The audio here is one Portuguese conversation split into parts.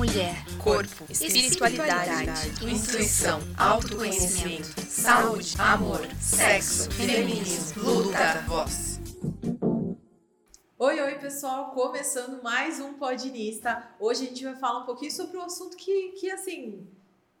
mulher, corpo, espiritualidade, intuição, autoconhecimento, saúde, amor, sexo, feminismo, luta, voz. Oi, oi, pessoal! Começando mais um Podinista. Hoje a gente vai falar um pouquinho sobre um assunto que, que assim,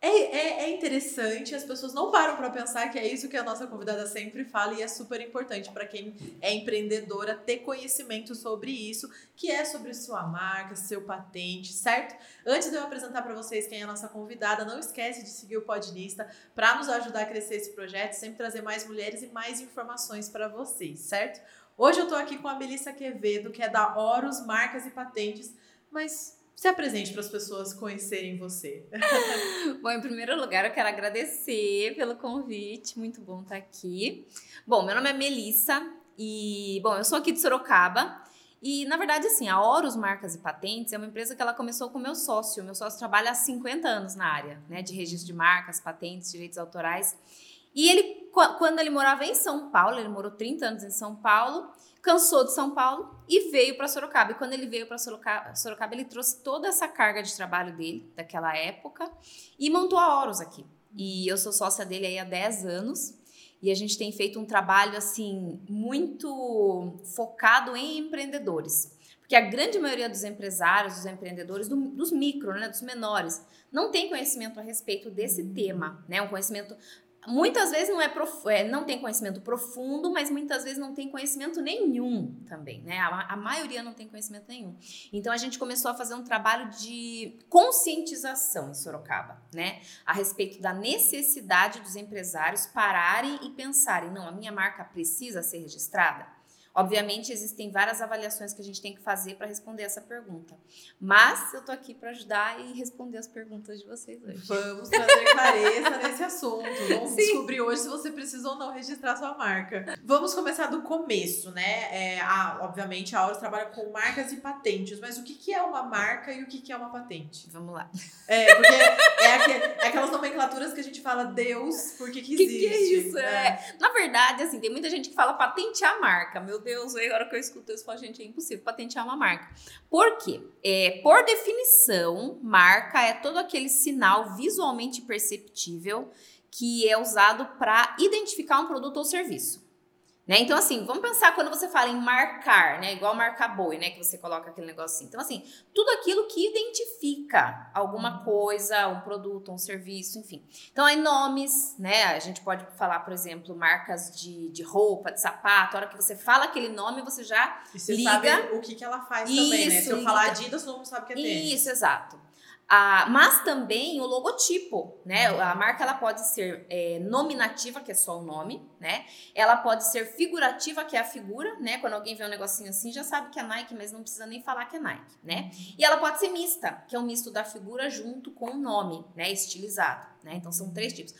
é, é, é, interessante, as pessoas não param para pensar que é isso que a nossa convidada sempre fala e é super importante para quem é empreendedora ter conhecimento sobre isso, que é sobre sua marca, seu patente, certo? Antes de eu apresentar para vocês quem é a nossa convidada, não esquece de seguir o Podnista para nos ajudar a crescer esse projeto, sempre trazer mais mulheres e mais informações para vocês, certo? Hoje eu estou aqui com a Melissa Quevedo, que é da Horus Marcas e Patentes, mas se apresente para as pessoas conhecerem você. bom, em primeiro lugar, eu quero agradecer pelo convite. Muito bom estar aqui. Bom, meu nome é Melissa e, bom, eu sou aqui de Sorocaba. E, na verdade, assim, a Horus Marcas e Patentes é uma empresa que ela começou com meu sócio. Meu sócio trabalha há 50 anos na área, né, de registro de marcas, patentes, direitos autorais. E ele, quando ele morava em São Paulo, ele morou 30 anos em São Paulo, cansou de São Paulo e veio para Sorocaba. E quando ele veio para Sorocaba, Sorocaba, ele trouxe toda essa carga de trabalho dele, daquela época, e montou a Horus aqui. E eu sou sócia dele aí há 10 anos. E a gente tem feito um trabalho assim muito focado em empreendedores. Porque a grande maioria dos empresários, dos empreendedores, do, dos micro, né, dos menores, não tem conhecimento a respeito desse tema, né? Um conhecimento muitas vezes não é, prof... é, não tem conhecimento profundo, mas muitas vezes não tem conhecimento nenhum também, né? A, a, maioria não tem conhecimento nenhum. Então a gente começou a fazer um trabalho de conscientização em Sorocaba, né? A respeito da necessidade dos empresários pararem e pensarem, não, a minha marca precisa ser registrada. Obviamente, existem várias avaliações que a gente tem que fazer para responder essa pergunta. Mas eu tô aqui para ajudar e responder as perguntas de vocês hoje. Vamos trazer clareza nesse assunto. Vamos Sim. descobrir hoje se você precisa ou não registrar sua marca. Vamos começar do começo, né? É, a, obviamente, a Auros trabalha com marcas e patentes, mas o que, que é uma marca e o que, que é uma patente? Vamos lá. É, porque é, é aquelas nomenclaturas que a gente fala Deus, por que, que existe. Que que é isso? É. é. Na verdade, assim, tem muita gente que fala patentear a marca. Meu Deus, aí a hora que eu escuto isso, eu falo, gente, é impossível patentear uma marca. Por quê? É, por definição, marca é todo aquele sinal visualmente perceptível que é usado para identificar um produto ou serviço. Né? Então, assim, vamos pensar quando você fala em marcar, né? Igual marcar boi, né? Que você coloca aquele negocinho. Então, assim, tudo aquilo que identifica alguma uhum. coisa, um produto, um serviço, enfim. Então, aí nomes, né? A gente pode falar, por exemplo, marcas de, de roupa, de sapato. A hora que você fala aquele nome, você já e você liga. sabe o que, que ela faz Isso, também, né? Se eu falar Adidas, todo mundo sabe que é tênis. Isso, exato. Ah, mas também o logotipo, né? A marca ela pode ser é, nominativa, que é só o nome, né? Ela pode ser figurativa, que é a figura, né? Quando alguém vê um negocinho assim, já sabe que é Nike, mas não precisa nem falar que é Nike, né? E ela pode ser mista, que é um misto da figura junto com o nome, né? Estilizado, né? Então são três tipos.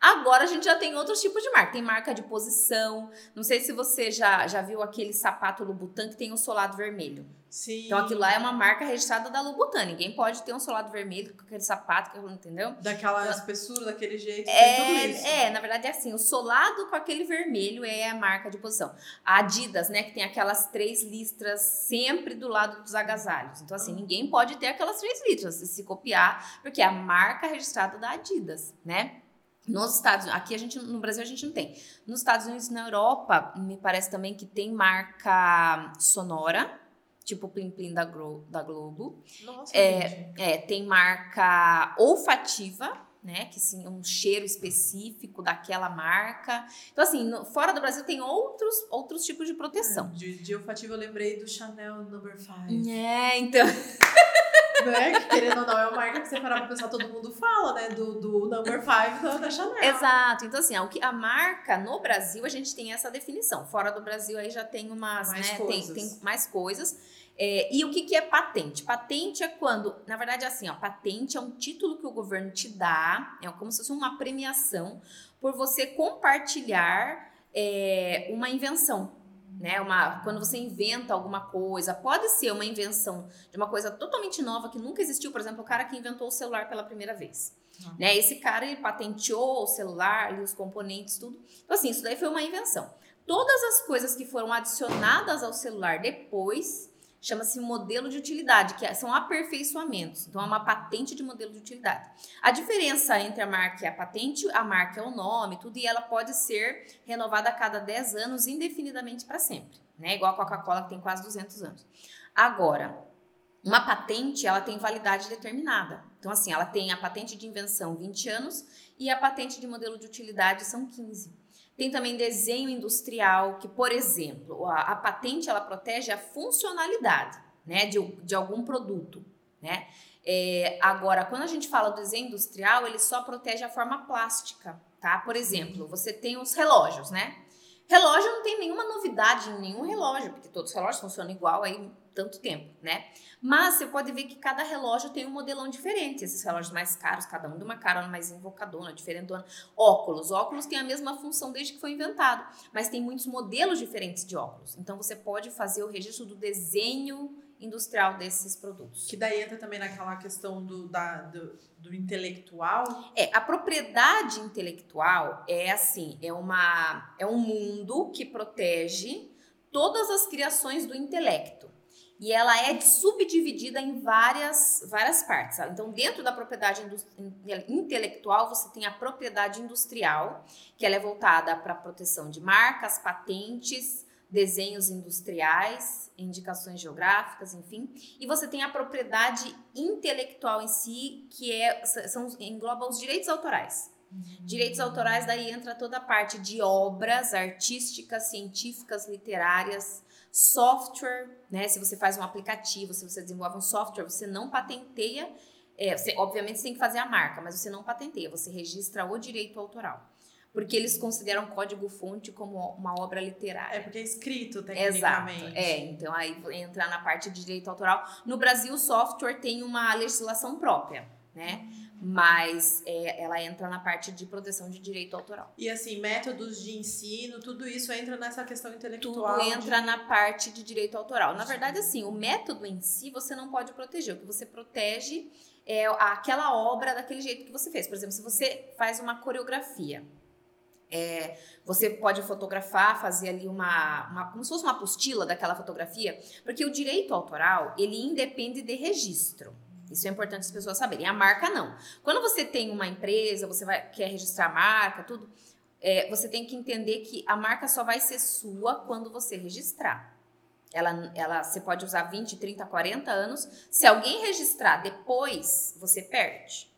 Agora a gente já tem outros tipos de marca. Tem marca de posição. Não sei se você já, já viu aquele sapato Louboutin que tem o um solado vermelho. Sim. Então aquilo lá é uma marca registrada da Louboutin. Ninguém pode ter um solado vermelho com aquele sapato, entendeu? Daquela então, espessura, daquele jeito, é, É, na verdade é assim, o solado com aquele vermelho é a marca de posição. A Adidas, né, que tem aquelas três listras sempre do lado dos agasalhos. Então assim, ninguém pode ter aquelas três listras se copiar, porque é a marca registrada da Adidas, né? Nos Estados aqui a gente, no Brasil a gente não tem. Nos Estados Unidos e na Europa, me parece também que tem marca sonora, tipo Plim Plim da, Glo, da Globo. Nossa, é, é, tem marca olfativa, né? Que sim, um cheiro específico daquela marca. Então, assim, no, fora do Brasil tem outros, outros tipos de proteção. É, de, de olfativo eu lembrei do Chanel Number 5. É, então. né? Que, querendo ou não, é uma marca que você parar pra pensar, todo mundo fala, né? Do, do number 5 da, da Chanel. Exato. Então, assim, a, a marca no Brasil, a gente tem essa definição. Fora do Brasil, aí já tem umas, mais né? Coisas. Tem, tem mais coisas. É, e o que, que é patente? Patente é quando, na verdade, é assim, ó, patente é um título que o governo te dá, é como se fosse uma premiação por você compartilhar é, uma invenção né? Uma, quando você inventa alguma coisa, pode ser uma invenção de uma coisa totalmente nova que nunca existiu, por exemplo, o cara que inventou o celular pela primeira vez. Uhum. Né? Esse cara ele patenteou o celular, os componentes, tudo. Então, assim, isso daí foi uma invenção. Todas as coisas que foram adicionadas ao celular depois chama-se modelo de utilidade, que é, são aperfeiçoamentos. Então, é uma patente de modelo de utilidade. A diferença entre a marca e a patente, a marca é o nome, tudo, e ela pode ser renovada a cada 10 anos, indefinidamente para sempre. Né? Igual a Coca-Cola, que tem quase 200 anos. Agora, uma patente, ela tem validade determinada. Então, assim, ela tem a patente de invenção 20 anos e a patente de modelo de utilidade são 15. Tem também desenho industrial, que, por exemplo, a, a patente ela protege a funcionalidade né, de, de algum produto. Né? É, agora, quando a gente fala do desenho industrial, ele só protege a forma plástica. Tá? Por exemplo, você tem os relógios, né? Relógio não tem nenhuma novidade em nenhum relógio, porque todos os relógios funcionam igual aí tanto tempo, né? Mas você pode ver que cada relógio tem um modelão diferente. Esses relógios mais caros, cada um de uma cara mais invocadona, diferentona. Óculos. Óculos tem a mesma função desde que foi inventado, mas tem muitos modelos diferentes de óculos. Então você pode fazer o registro do desenho industrial desses produtos. Que daí entra também naquela questão do, da, do, do, intelectual. É, a propriedade intelectual é assim, é uma é um mundo que protege todas as criações do intelecto. E ela é subdividida em várias, várias partes. Então, dentro da propriedade intelectual, você tem a propriedade industrial, que ela é voltada para a proteção de marcas, patentes, desenhos industriais, indicações geográficas, enfim. E você tem a propriedade intelectual em si, que é, são, engloba os direitos autorais. Direitos autorais, daí entra toda a parte de obras artísticas, científicas, literárias, software, né? Se você faz um aplicativo, se você desenvolve um software, você não patenteia. É, você, obviamente você tem que fazer a marca, mas você não patenteia, você registra o direito autoral. Porque eles consideram código-fonte como uma obra literária. É porque é escrito, tecnicamente. Exato. É, então aí entra na parte de direito autoral. No Brasil, o software tem uma legislação própria, né? Mas é, ela entra na parte de proteção de direito autoral. E assim, métodos de ensino, tudo isso entra nessa questão intelectual. Tudo entra de... na parte de direito autoral. Na verdade, assim, o método em si você não pode proteger. O que você protege é aquela obra daquele jeito que você fez. Por exemplo, se você faz uma coreografia, é, você pode fotografar, fazer ali uma, uma, como se fosse uma apostila daquela fotografia, porque o direito autoral ele independe de registro. Isso é importante as pessoas saberem. A marca não. Quando você tem uma empresa, você vai, quer registrar a marca, tudo, é, você tem que entender que a marca só vai ser sua quando você registrar. Ela, ela, você pode usar 20, 30, 40 anos. Se alguém registrar depois, você perde.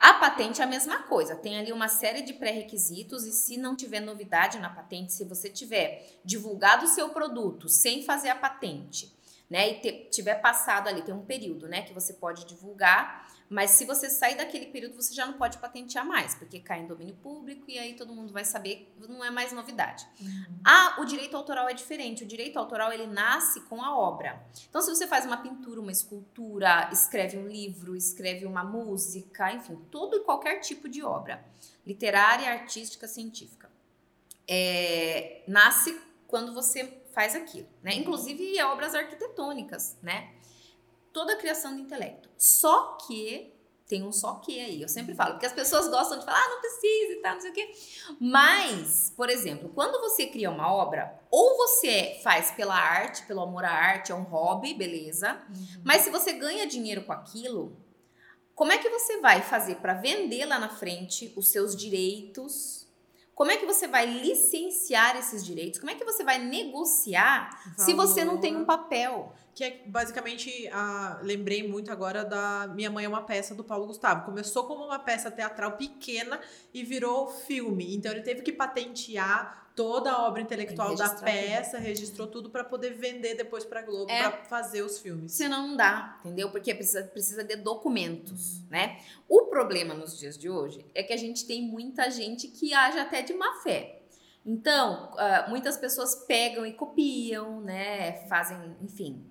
A patente é a mesma coisa, tem ali uma série de pré-requisitos e se não tiver novidade na patente, se você tiver divulgado o seu produto sem fazer a patente, né, e te, tiver passado ali, tem um período, né, que você pode divulgar, mas se você sair daquele período, você já não pode patentear mais, porque cai em domínio público e aí todo mundo vai saber, não é mais novidade. Uhum. Ah, o direito autoral é diferente. O direito autoral ele nasce com a obra. Então, se você faz uma pintura, uma escultura, escreve um livro, escreve uma música, enfim, todo e qualquer tipo de obra, literária, artística, científica, é, nasce quando você faz aquilo, né? Inclusive obras arquitetônicas, né? Toda a criação do intelecto. Só que tem um só que aí. Eu sempre falo, porque as pessoas gostam de falar, ah, não precisa e tal, não sei o quê. Mas, por exemplo, quando você cria uma obra, ou você faz pela arte, pelo amor à arte, é um hobby, beleza. Uhum. Mas se você ganha dinheiro com aquilo, como é que você vai fazer para vender lá na frente os seus direitos? Como é que você vai licenciar esses direitos? Como é que você vai negociar Valor. se você não tem um papel? Que é basicamente, a, lembrei muito agora da Minha Mãe é uma peça do Paulo Gustavo. Começou como uma peça teatral pequena e virou filme. Então ele teve que patentear toda a obra intelectual da peça, tudo. registrou tudo para poder vender depois para Globo, é, para fazer os filmes. Senão não dá, entendeu? Porque precisa, precisa de documentos, uhum. né? O problema nos dias de hoje é que a gente tem muita gente que age até de má fé. Então, uh, muitas pessoas pegam e copiam, né? Fazem, enfim,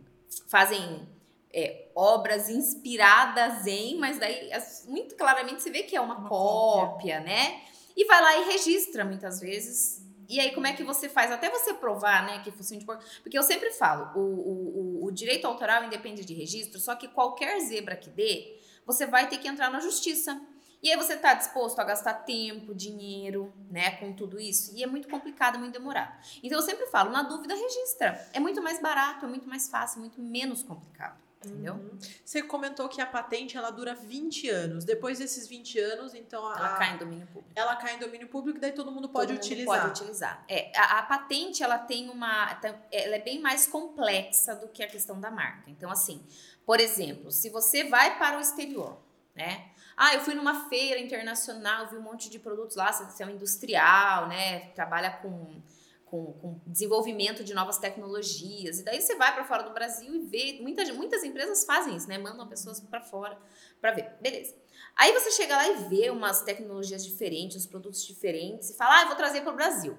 fazem é, obras inspiradas em, mas daí muito claramente você vê que é uma, uma cópia, cópia, né? E vai lá e registra muitas vezes e aí, como é que você faz? Até você provar, né, que fosse de Porque eu sempre falo, o, o, o direito autoral independe de registro, só que qualquer zebra que dê, você vai ter que entrar na justiça. E aí você está disposto a gastar tempo, dinheiro, né, com tudo isso? E é muito complicado, muito demorado. Então eu sempre falo, na dúvida, registra. É muito mais barato, é muito mais fácil, muito menos complicado. Entendeu? Uhum. Você comentou que a patente ela dura 20 anos. Depois desses 20 anos, então a, ela cai em domínio público. Ela cai em domínio público e daí todo mundo pode todo utilizar. Mundo pode utilizar. É, a, a, patente ela tem uma, ela é bem mais complexa do que a questão da marca. Então assim, por exemplo, se você vai para o exterior, né? Ah, eu fui numa feira internacional, vi um monte de produtos lá, você é um industrial, né? Trabalha com com, com, desenvolvimento de novas tecnologias. E daí você vai para fora do Brasil e vê. Muitas, muitas empresas fazem isso, né? Mandam pessoas para fora para ver. Beleza. Aí você chega lá e vê umas tecnologias diferentes, uns produtos diferentes e fala: ah, eu vou trazer para o Brasil.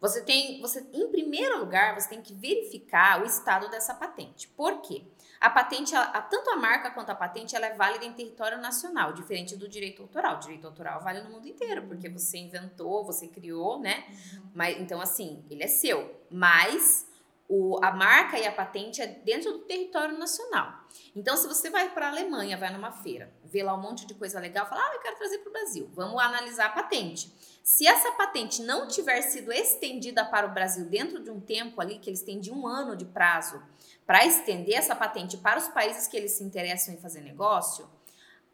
Você tem, você, em primeiro lugar, você tem que verificar o estado dessa patente. Por quê? A patente, a, tanto a marca quanto a patente, ela é válida em território nacional, diferente do direito autoral. O direito autoral vale no mundo inteiro, porque você inventou, você criou, né? Uhum. Mas, então, assim, ele é seu. Mas o, a marca e a patente é dentro do território nacional. Então, se você vai para a Alemanha, vai numa feira, vê lá um monte de coisa legal, fala, ah, eu quero trazer para o Brasil. Vamos analisar a patente. Se essa patente não tiver sido estendida para o Brasil dentro de um tempo ali, que eles têm de um ano de prazo para estender essa patente para os países que eles se interessam em fazer negócio,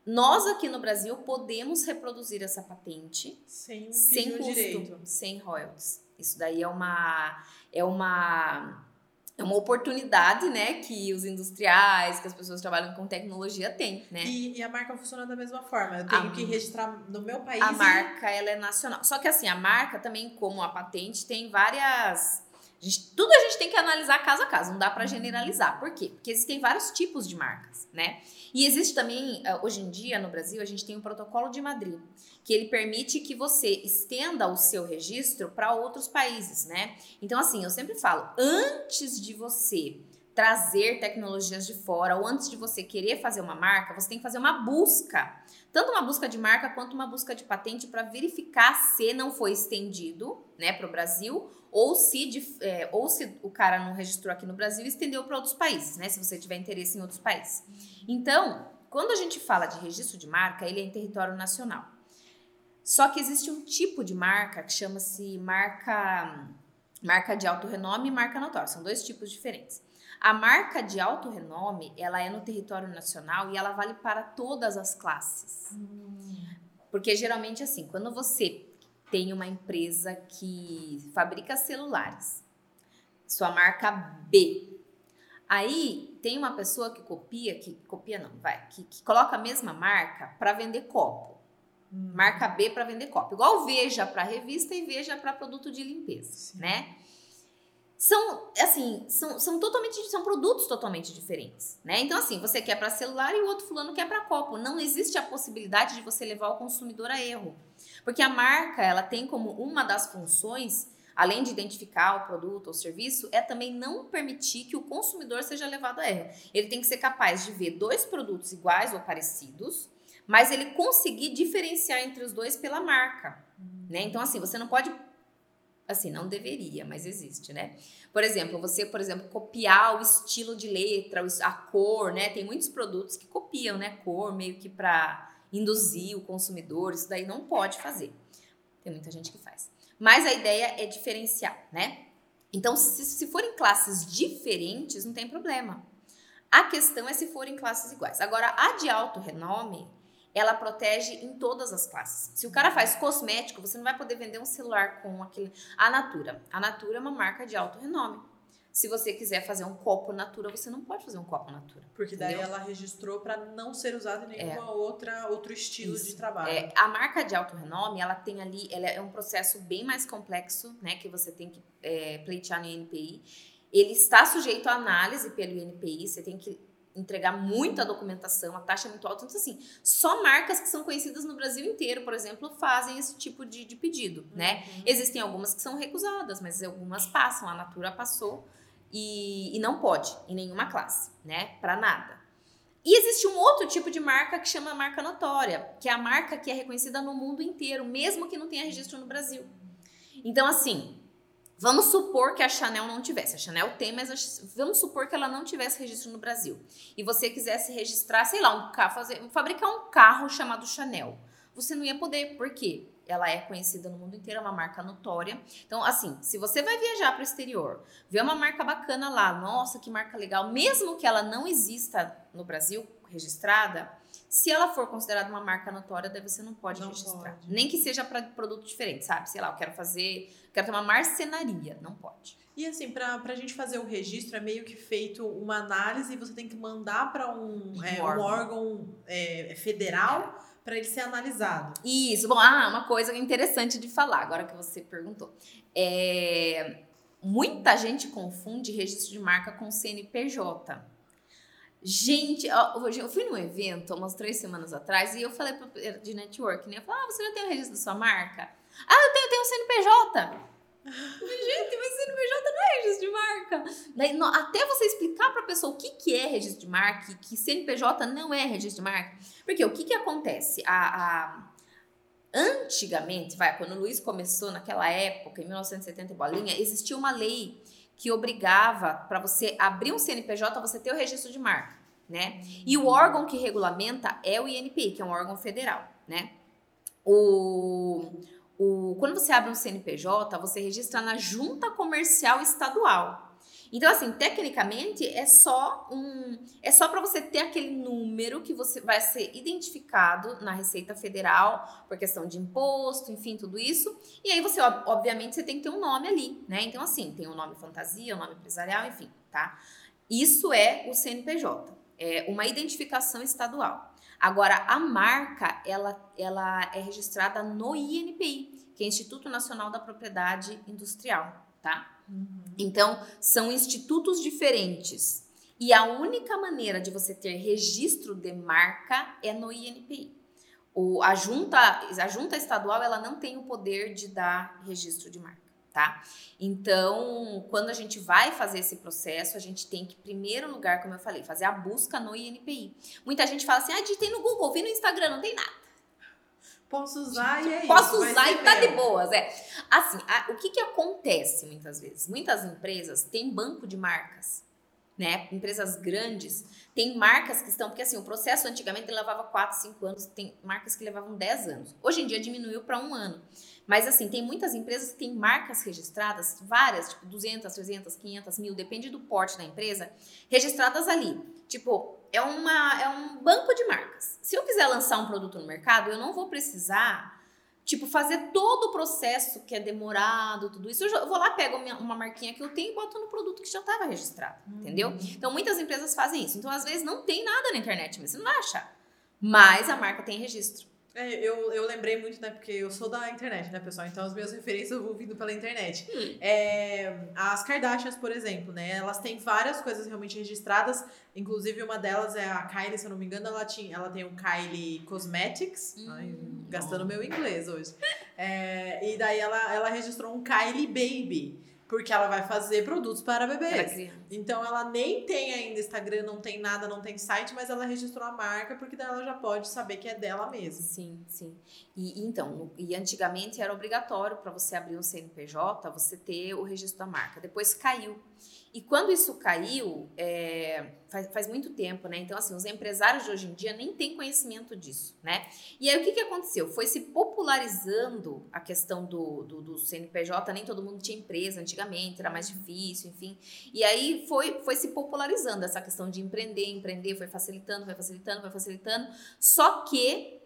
nós aqui no Brasil podemos reproduzir essa patente sem, sem custo, direito. sem royalties. Isso daí é uma é uma é uma oportunidade, né, que os industriais, que as pessoas que trabalham com tecnologia têm, né? E, e, a marca funciona da mesma forma. Eu tenho a, que registrar no meu país. A e... marca, ela é nacional. Só que assim, a marca também, como a patente, tem várias gente, tudo a gente tem que analisar caso a caso, não dá para generalizar. Por quê? Porque existem vários tipos de marcas, né? E existe também, eh, hoje em dia no Brasil, a gente tem um protocolo de Madrid, que ele permite que você estenda o seu registro para outros países, né? Então, assim, eu sempre falo, antes de você trazer tecnologias de fora ou antes de você querer fazer uma marca, você tem que fazer uma busca. Tanto uma busca de marca quanto uma busca de patente para verificar se não foi estendido né, para o Brasil ou se, é, ou se o cara não registrou aqui no Brasil estendeu para outros países, né? Se você tiver interesse em outros países. Então, quando a gente fala de registro de marca, ele é em território nacional. Só que existe um tipo de marca que chama-se marca marca de alto renome e marca notória. São dois tipos diferentes. A marca de alto renome, ela é no território nacional e ela vale para todas as classes. Hum. Porque geralmente assim, quando você tem uma empresa que fabrica celulares, sua marca B. Aí tem uma pessoa que copia, que copia não, vai, que, que coloca a mesma marca para vender copo. Hum. Marca B para vender copo. Igual Veja para revista e Veja para produto de limpeza, Sim. né? São, assim, são, são totalmente, são produtos totalmente diferentes, né? Então, assim, você quer para celular e o outro fulano quer para copo. Não existe a possibilidade de você levar o consumidor a erro. Porque a marca, ela tem como uma das funções, além de identificar o produto ou serviço, é também não permitir que o consumidor seja levado a erro. Ele tem que ser capaz de ver dois produtos iguais ou parecidos, mas ele conseguir diferenciar entre os dois pela marca, né? Então assim, você não pode assim, não deveria, mas existe, né? Por exemplo, você, por exemplo, copiar o estilo de letra, a cor, né? Tem muitos produtos que copiam, né, cor meio que para induzir o consumidor, isso daí não pode fazer. Tem muita gente que faz. Mas a ideia é diferenciar, né? Então, se, se forem classes diferentes, não tem problema. A questão é se forem classes iguais. Agora, a de alto renome, ela protege em todas as classes. Se o cara faz cosmético, você não vai poder vender um celular com aquele. A Natura. A Natura é uma marca de alto renome. Se você quiser fazer um copo Natura, você não pode fazer um copo Natura. Porque daí entendeu? ela registrou para não ser usada em nenhuma é. outra outro estilo Isso. de trabalho. É, a marca de alto renome, ela tem ali, ela é um processo bem mais complexo, né, que você tem que é, pleitear no INPI. Ele está sujeito à análise pelo INPI, você tem que entregar muita documentação, a taxa é muito alta. Então, assim, só marcas que são conhecidas no Brasil inteiro, por exemplo, fazem esse tipo de, de pedido, né? Uhum. Existem algumas que são recusadas, mas algumas passam. A Natura passou e, e não pode em nenhuma classe, né? Para nada. E existe um outro tipo de marca que chama marca notória, que é a marca que é reconhecida no mundo inteiro, mesmo que não tenha registro no Brasil. Então, assim, vamos supor que a Chanel não tivesse. A Chanel tem, mas vamos supor que ela não tivesse registro no Brasil. E você quisesse registrar, sei lá, um carro, fazer, fabricar um carro chamado Chanel. você não ia poder. Por quê? Ela é conhecida no mundo inteiro, é uma marca notória. Então, assim, se você vai viajar para o exterior, ver uma marca bacana lá, nossa, que marca legal, mesmo que ela não exista no Brasil registrada, se ela for considerada uma marca notória, daí você não pode não registrar. Pode. Nem que seja para produto diferente, sabe? Sei lá, eu quero fazer, quero ter uma marcenaria, não pode. E assim, para a gente fazer o registro, é meio que feito uma análise e você tem que mandar para um, um, é, órgão, um órgão é, federal para ele ser analisado. Isso. Bom, ah, uma coisa interessante de falar, agora que você perguntou. É, muita gente confunde registro de marca com CNPJ. Gente, eu fui num evento umas três semanas atrás e eu falei de network, né? Eu falei, ah, você já tem o registro da sua marca? Ah, eu tenho, eu tenho o CNPJ. Gente, mas CNPJ não é registro de marca. Daí, até você explicar para a pessoa o que, que é registro de marca e que CNPJ não é registro de marca. Porque o que, que acontece? A, a, antigamente, vai, quando o Luiz começou naquela época, em 1970 bolinha, existia uma lei que obrigava para você abrir um CNPJ, você ter o registro de marca, né? E o órgão que regulamenta é o INPI, que é um órgão federal, né? O, o, quando você abre um CNPJ, você registra na Junta Comercial Estadual. Então, assim, tecnicamente é só um. É só para você ter aquele número que você vai ser identificado na Receita Federal por questão de imposto, enfim, tudo isso. E aí você, obviamente, você tem que ter um nome ali, né? Então, assim, tem o um nome fantasia, o um nome empresarial, enfim, tá? Isso é o CNPJ, é uma identificação estadual. Agora, a marca, ela, ela é registrada no INPI, que é Instituto Nacional da Propriedade Industrial, tá? Uhum. Então, são institutos diferentes. E a única maneira de você ter registro de marca é no INPI. O, a, junta, a junta estadual ela não tem o poder de dar registro de marca, tá? Então, quando a gente vai fazer esse processo, a gente tem que, em primeiro lugar, como eu falei, fazer a busca no INPI. Muita gente fala assim, ah, digitei no Google, vi no Instagram, não tem nada. Posso usar e é Posso isso, usar e tá de boas, é. Assim, a, o que que acontece muitas vezes? Muitas empresas têm banco de marcas, né? Empresas grandes têm marcas que estão, porque assim, o processo antigamente levava 4, 5 anos, tem marcas que levavam 10 anos. Hoje em dia diminuiu para um ano. Mas assim, tem muitas empresas que têm marcas registradas, várias, tipo 200, 300, 500 mil, depende do porte da empresa, registradas ali. Tipo, é, uma, é um banco de marcas. Se eu quiser lançar um produto no mercado, eu não vou precisar, tipo, fazer todo o processo que é demorado, tudo isso. Eu, já, eu vou lá, pego uma marquinha que eu tenho e boto no produto que já estava registrado, uhum. entendeu? Então, muitas empresas fazem isso. Então, às vezes, não tem nada na internet, mas você não vai achar. Mas a marca tem registro. É, eu, eu lembrei muito, né? Porque eu sou da internet, né, pessoal? Então as minhas referências eu vou vindo pela internet. Hum. É, as Kardashians, por exemplo, né? Elas têm várias coisas realmente registradas. Inclusive, uma delas é a Kylie, se eu não me engano, ela, tinha, ela tem o Kylie Cosmetics. Hum. Ai, gastando meu inglês hoje. É, e daí ela, ela registrou um Kylie Baby. Porque ela vai fazer produtos para bebês. Então ela nem tem ainda Instagram, não tem nada, não tem site, mas ela registrou a marca porque daí ela já pode saber que é dela mesma. Sim, sim. E, e então, e antigamente era obrigatório para você abrir um CNPJ, você ter o registro da marca. Depois caiu. E quando isso caiu, é, faz, faz muito tempo, né? Então, assim, os empresários de hoje em dia nem têm conhecimento disso, né? E aí, o que, que aconteceu? Foi se popularizando a questão do, do, do CNPJ, nem todo mundo tinha empresa antigamente, era mais difícil, enfim. E aí, foi, foi se popularizando essa questão de empreender, empreender, foi facilitando, foi facilitando, foi facilitando. Só que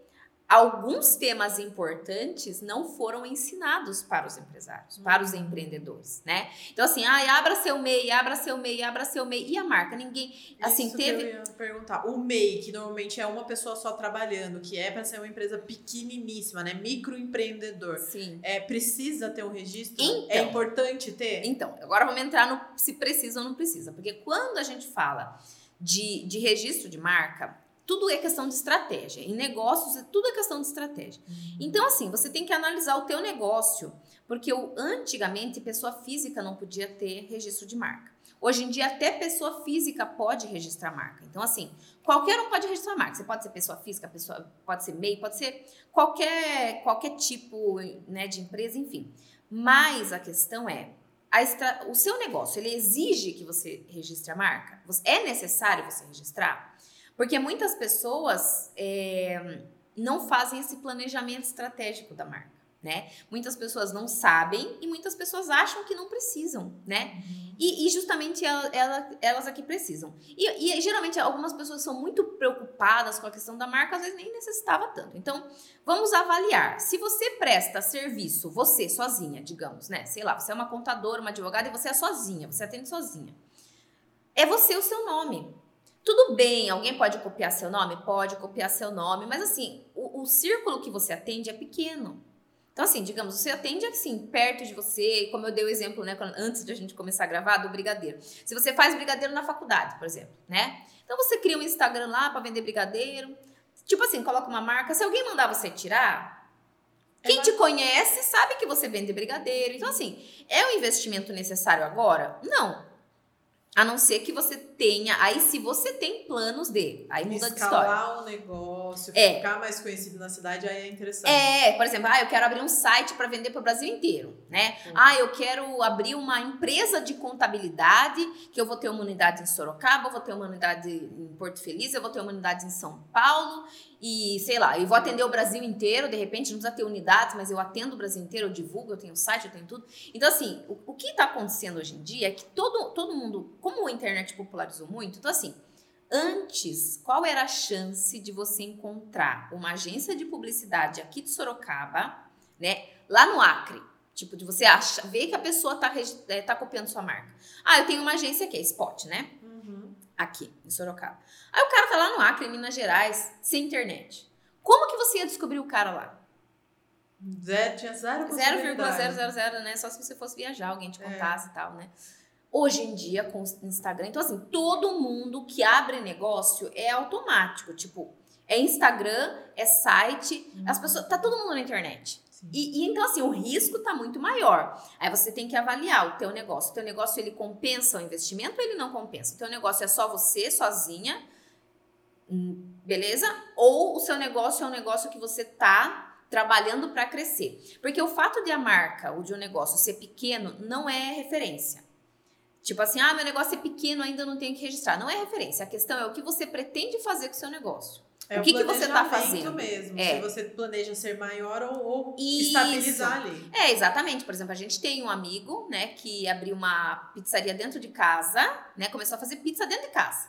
alguns temas importantes não foram ensinados para os empresários, para os uhum. empreendedores, né? Então assim, ai, abra seu MEI, abra seu MEI, abra seu MEI e a marca, ninguém, assim, Isso teve que eu ia perguntar. O MEI, que normalmente é uma pessoa só trabalhando, que é para ser uma empresa pequeniníssima, né? Microempreendedor. Sim. É, precisa ter um registro? Então, é importante ter? Então, agora vamos entrar no se precisa ou não precisa, porque quando a gente fala de, de registro de marca, tudo é questão de estratégia. Em negócios, tudo é questão de estratégia. Uhum. Então, assim, você tem que analisar o teu negócio, porque o, antigamente pessoa física não podia ter registro de marca. Hoje em dia, até pessoa física pode registrar marca. Então, assim, qualquer um pode registrar marca. Você pode ser pessoa física, pessoa, pode ser MEI, pode ser qualquer, qualquer tipo né, de empresa, enfim. Mas a questão é, a extra, o seu negócio, ele exige que você registre a marca? É necessário você registrar? Porque muitas pessoas é, não fazem esse planejamento estratégico da marca né? Muitas pessoas não sabem e muitas pessoas acham que não precisam, né? Uhum. E, e, justamente ela, ela, elas aqui precisam. E, e, geralmente algumas pessoas são muito preocupadas com a questão da marca, às vezes nem necessitava tanto. Então, vamos avaliar. Se você presta serviço, você sozinha, digamos, né? Sei lá, você é uma contadora, uma advogada e você é sozinha, você atende sozinha. É você o seu nome. Tudo bem, alguém pode copiar seu nome? Pode copiar seu nome, mas assim, o, o círculo que você atende é pequeno. Então, assim, digamos, você atende assim, perto de você, como eu dei o exemplo, né, antes de a gente começar a gravar, do brigadeiro. Se você faz brigadeiro na faculdade, por exemplo, né? Então você cria um Instagram lá para vender brigadeiro. Tipo assim, coloca uma marca. Se alguém mandar você tirar, quem te conhece sabe que você vende brigadeiro. Então, assim, é um investimento necessário agora? Não. A não ser que você tenha. Aí, se você tem planos de. Aí muda de história. Escalar o negócio, é. ficar mais conhecido na cidade, aí é interessante. É, por exemplo, ah, eu quero abrir um site para vender para o Brasil inteiro, né? Hum. Ah, eu quero abrir uma empresa de contabilidade, que eu vou ter uma unidade em Sorocaba, eu vou ter uma unidade em Porto Feliz, eu vou ter uma unidade em São Paulo, e sei lá, eu vou atender o Brasil inteiro, de repente não precisa ter unidades, mas eu atendo o Brasil inteiro, eu divulgo, eu tenho site, eu tenho tudo. Então, assim, o, o que está acontecendo hoje em dia é que todo, todo mundo, como a internet popularizou muito, então assim, antes, qual era a chance de você encontrar uma agência de publicidade aqui de Sorocaba, né, lá no Acre? Tipo, de você acha, ver que a pessoa tá, é, tá copiando sua marca. Ah, eu tenho uma agência aqui, é Spot, né? Uhum. Aqui, em Sorocaba. Aí o cara tá lá no Acre, em Minas Gerais, sem internet. Como que você ia descobrir o cara lá? Zero, tinha zero 0,000, né? Só se você fosse viajar, alguém te é. contasse é. e tal, né? Hoje em dia, com o Instagram, então assim, todo mundo que abre negócio é automático. Tipo, é Instagram, é site, uhum. as pessoas. Tá todo mundo na internet. E, e, então, assim, o risco tá muito maior. Aí você tem que avaliar o teu negócio. O teu negócio, ele compensa o investimento ou ele não compensa? O teu negócio é só você, sozinha, hum, beleza? Ou o seu negócio é um negócio que você tá trabalhando para crescer. Porque o fato de a marca ou de um negócio ser pequeno não é referência. Tipo assim, ah, meu negócio é pequeno, ainda não tenho que registrar. Não é referência. A questão é o que você pretende fazer com o seu negócio. É o que, que você está fazendo? mesmo. É. Se você planeja ser maior ou, ou estabilizar ali. É, exatamente. Por exemplo, a gente tem um amigo, né, que abriu uma pizzaria dentro de casa, né, começou a fazer pizza dentro de casa.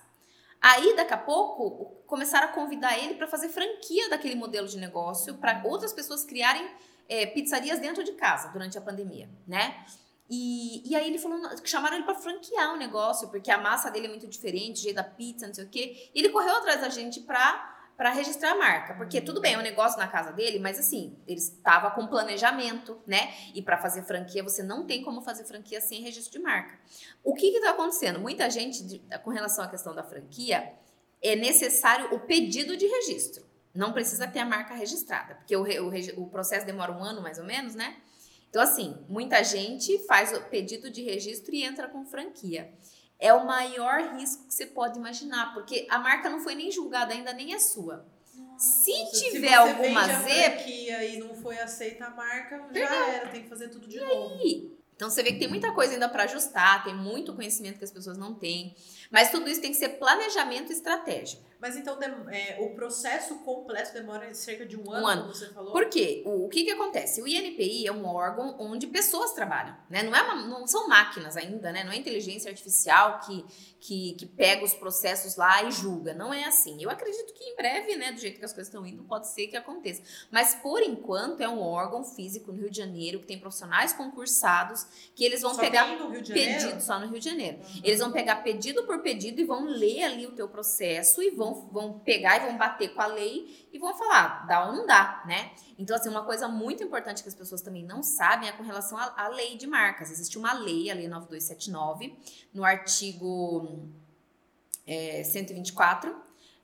Aí, daqui a pouco, começaram a convidar ele para fazer franquia daquele modelo de negócio, para outras pessoas criarem é, pizzarias dentro de casa durante a pandemia, né? E, e aí ele falou que chamaram ele para franquear o negócio, porque a massa dele é muito diferente, o jeito da pizza, não sei o quê. E ele correu atrás da gente para para registrar a marca, porque tudo bem, é um negócio na casa dele, mas assim, ele estava com planejamento, né? E para fazer franquia, você não tem como fazer franquia sem registro de marca. O que está acontecendo? Muita gente, com relação à questão da franquia, é necessário o pedido de registro. Não precisa ter a marca registrada, porque o, o, o processo demora um ano mais ou menos, né? Então, assim, muita gente faz o pedido de registro e entra com franquia. É o maior risco que você pode imaginar, porque a marca não foi nem julgada ainda, nem é sua. Se tiver se alguma zebra. e não foi aceita a marca, já era, tem que fazer tudo de e novo. Aí? Então você vê que tem muita coisa ainda para ajustar, tem muito conhecimento que as pessoas não têm. Mas tudo isso tem que ser planejamento estratégico. Mas então é, o processo completo demora cerca de um ano, um ano. como você falou? Por quê? O, o que, que acontece? O INPI é um órgão onde pessoas trabalham, né? Não, é uma, não são máquinas ainda, né? Não é inteligência artificial que, que, que pega os processos lá e julga. Não é assim. Eu acredito que em breve, né, do jeito que as coisas estão indo, pode ser que aconteça. Mas por enquanto é um órgão físico no Rio de Janeiro que tem profissionais concursados que eles vão só pegar pedido só no Rio de Janeiro. Uhum. Eles vão pegar pedido por pedido e vão ler ali o teu processo e vão vão, vão pegar e vão bater com a lei e vão falar, dá ou não dá, né? Então, assim, uma coisa muito importante que as pessoas também não sabem é com relação à, à lei de marcas. Existe uma lei, a Lei 9279, no artigo é, 124,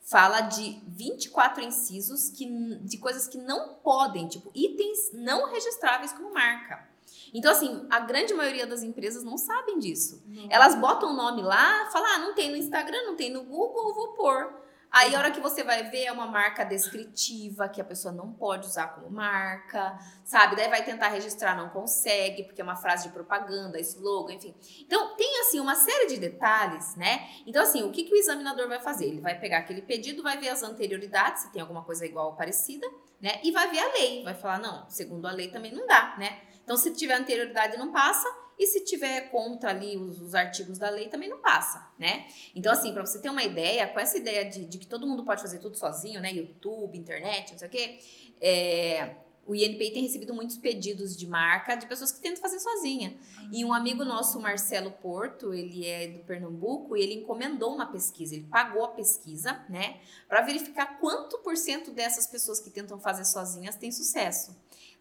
fala de 24 incisos que, de coisas que não podem, tipo, itens não registráveis como marca. Então, assim, a grande maioria das empresas não sabem disso. Não. Elas botam o nome lá, falam, ah, não tem no Instagram, não tem no Google, vou pôr. Aí a hora que você vai ver é uma marca descritiva que a pessoa não pode usar como marca, sabe? Daí vai tentar registrar, não consegue, porque é uma frase de propaganda, slogan, enfim. Então tem assim uma série de detalhes, né? Então assim, o que, que o examinador vai fazer? Ele vai pegar aquele pedido, vai ver as anterioridades, se tem alguma coisa igual ou parecida, né? E vai ver a lei, vai falar, não, segundo a lei também não dá, né? Então se tiver anterioridade não passa, e se tiver contra ali os, os, artigos da lei, também não passa, né? Então, assim, para você ter uma ideia, com essa ideia de, de, que todo mundo pode fazer tudo sozinho, né? YouTube, internet, não sei o quê, é, o INPI tem recebido muitos pedidos de marca de pessoas que tentam fazer sozinha. E um amigo nosso, Marcelo Porto, ele é do Pernambuco, e ele encomendou uma pesquisa, ele pagou a pesquisa, né, para verificar quanto por cento dessas pessoas que tentam fazer sozinhas têm sucesso.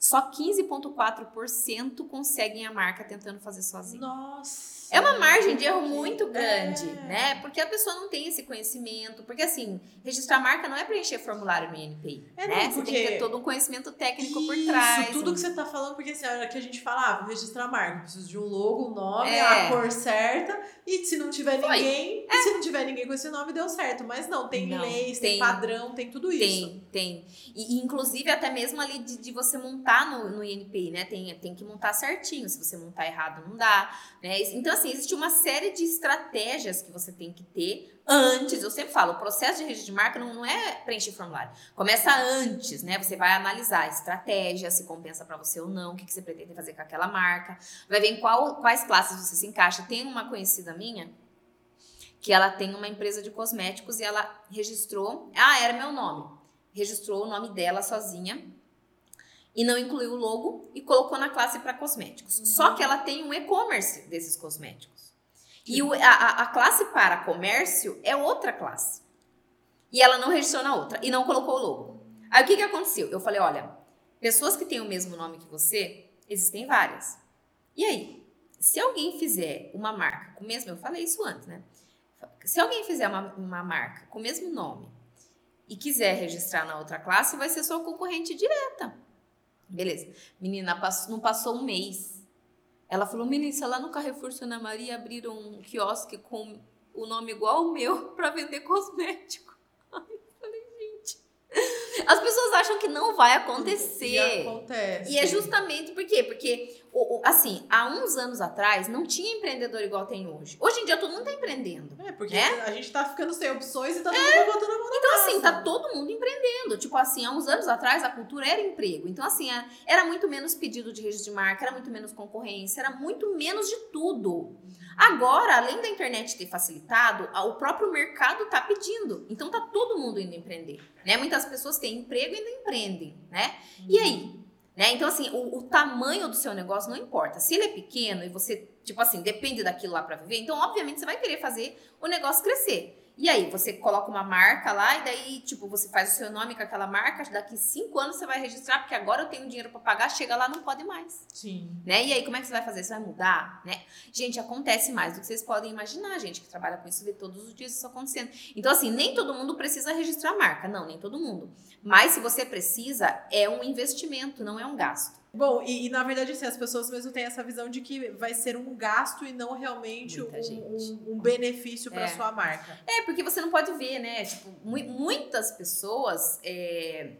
Só 15,4% conseguem a marca tentando fazer sozinho. Nossa! É uma margem de erro muito grande, é. né? Porque a pessoa não tem esse conhecimento. Porque, assim, registrar marca não é preencher formulário no INPI, é, né? Não, você tem que ter todo um conhecimento técnico Isso, por trás. tudo um... que você tá falando, porque assim, a hora que a gente fala, ah, vou registrar marca, preciso de um logo, um nome, é. a cor certa. E se não tiver Foi. ninguém, é. se não tiver ninguém com esse nome, deu certo. Mas não, tem não, leis, tem, tem, padrão, tem tudo isso. Tem, tem. E, inclusive, até mesmo ali de, de você montar no, no INPI, né? Tem, tem que montar certinho. Se você montar errado, não dá. Né? Então, assim, existe uma série de estratégias que você tem que ter antes. Eu sempre falo, o processo de registro de marca não, não é preencher formulário. Começa antes, né? Você vai analisar a estratégia, se compensa para você ou não, o que, que você pretende fazer com aquela marca. Vai ver em qual, quais classes você se encaixa. Tem uma conhecida minha que ela tem uma empresa de cosméticos e ela registrou. Ah, era meu nome. Registrou o nome dela sozinha e não incluiu o logo e colocou na classe para cosméticos. Uhum. Só que ela tem um e-commerce desses cosméticos. E o, a, a classe para comércio é outra classe. E ela não registrou na outra e não colocou o logo. Aí o que, que aconteceu? Eu falei: olha, pessoas que têm o mesmo nome que você, existem várias. E aí? Se alguém fizer uma marca com o mesmo, eu falei isso antes, né? Se alguém fizer uma, uma marca com o mesmo nome e quiser registrar na outra classe, vai ser sua concorrente direta. Beleza. Menina, não passou um mês. Ela falou, Melissa, lá no Carrefour Santa Maria abriram um quiosque com o nome igual ao meu para vender cosmético. Ai, falei, gente. As pessoas acham que não vai acontecer. E acontece. E é justamente por quê? Porque, assim, há uns anos atrás não tinha empreendedor igual tem hoje. Hoje em dia todo mundo tá empreendendo. É, porque né? a gente tá ficando sem opções e tá todo é. mundo botando a mão na Então, casa. assim, tá todo mundo empreendendo. Tipo assim, há uns anos atrás a cultura era emprego. Então, assim, é, era muito menos pedido de registro de marca, era muito menos concorrência, era muito menos de tudo. Agora, além da internet ter facilitado, o próprio mercado tá pedindo. Então tá todo mundo indo empreender, né? Muitas pessoas têm emprego e ainda empreendem, né? E aí? Né? Então, assim, o, o, tamanho do seu negócio não importa. Se ele é pequeno e você, tipo assim, depende daquilo lá para viver, então, obviamente, você vai querer fazer o negócio crescer. E aí, você coloca uma marca lá e daí, tipo, você faz o seu nome com aquela marca, daqui cinco anos você vai registrar, porque agora eu tenho dinheiro para pagar, chega lá, não pode mais. Sim. Né? E aí, como é que você vai fazer? Você vai mudar, né? Gente, acontece mais do que vocês podem imaginar, gente que trabalha com isso, vê todos os dias isso acontecendo. Então, assim, nem todo mundo precisa registrar marca. Não, nem todo mundo. Mas se você precisa, é um investimento, não é um gasto. Bom, e, e, na verdade, assim, as pessoas mesmo têm essa visão de que vai ser um gasto e não realmente um, um, um, benefício para é. sua marca. É, porque você não pode ver, né? Tipo, muitas pessoas, é,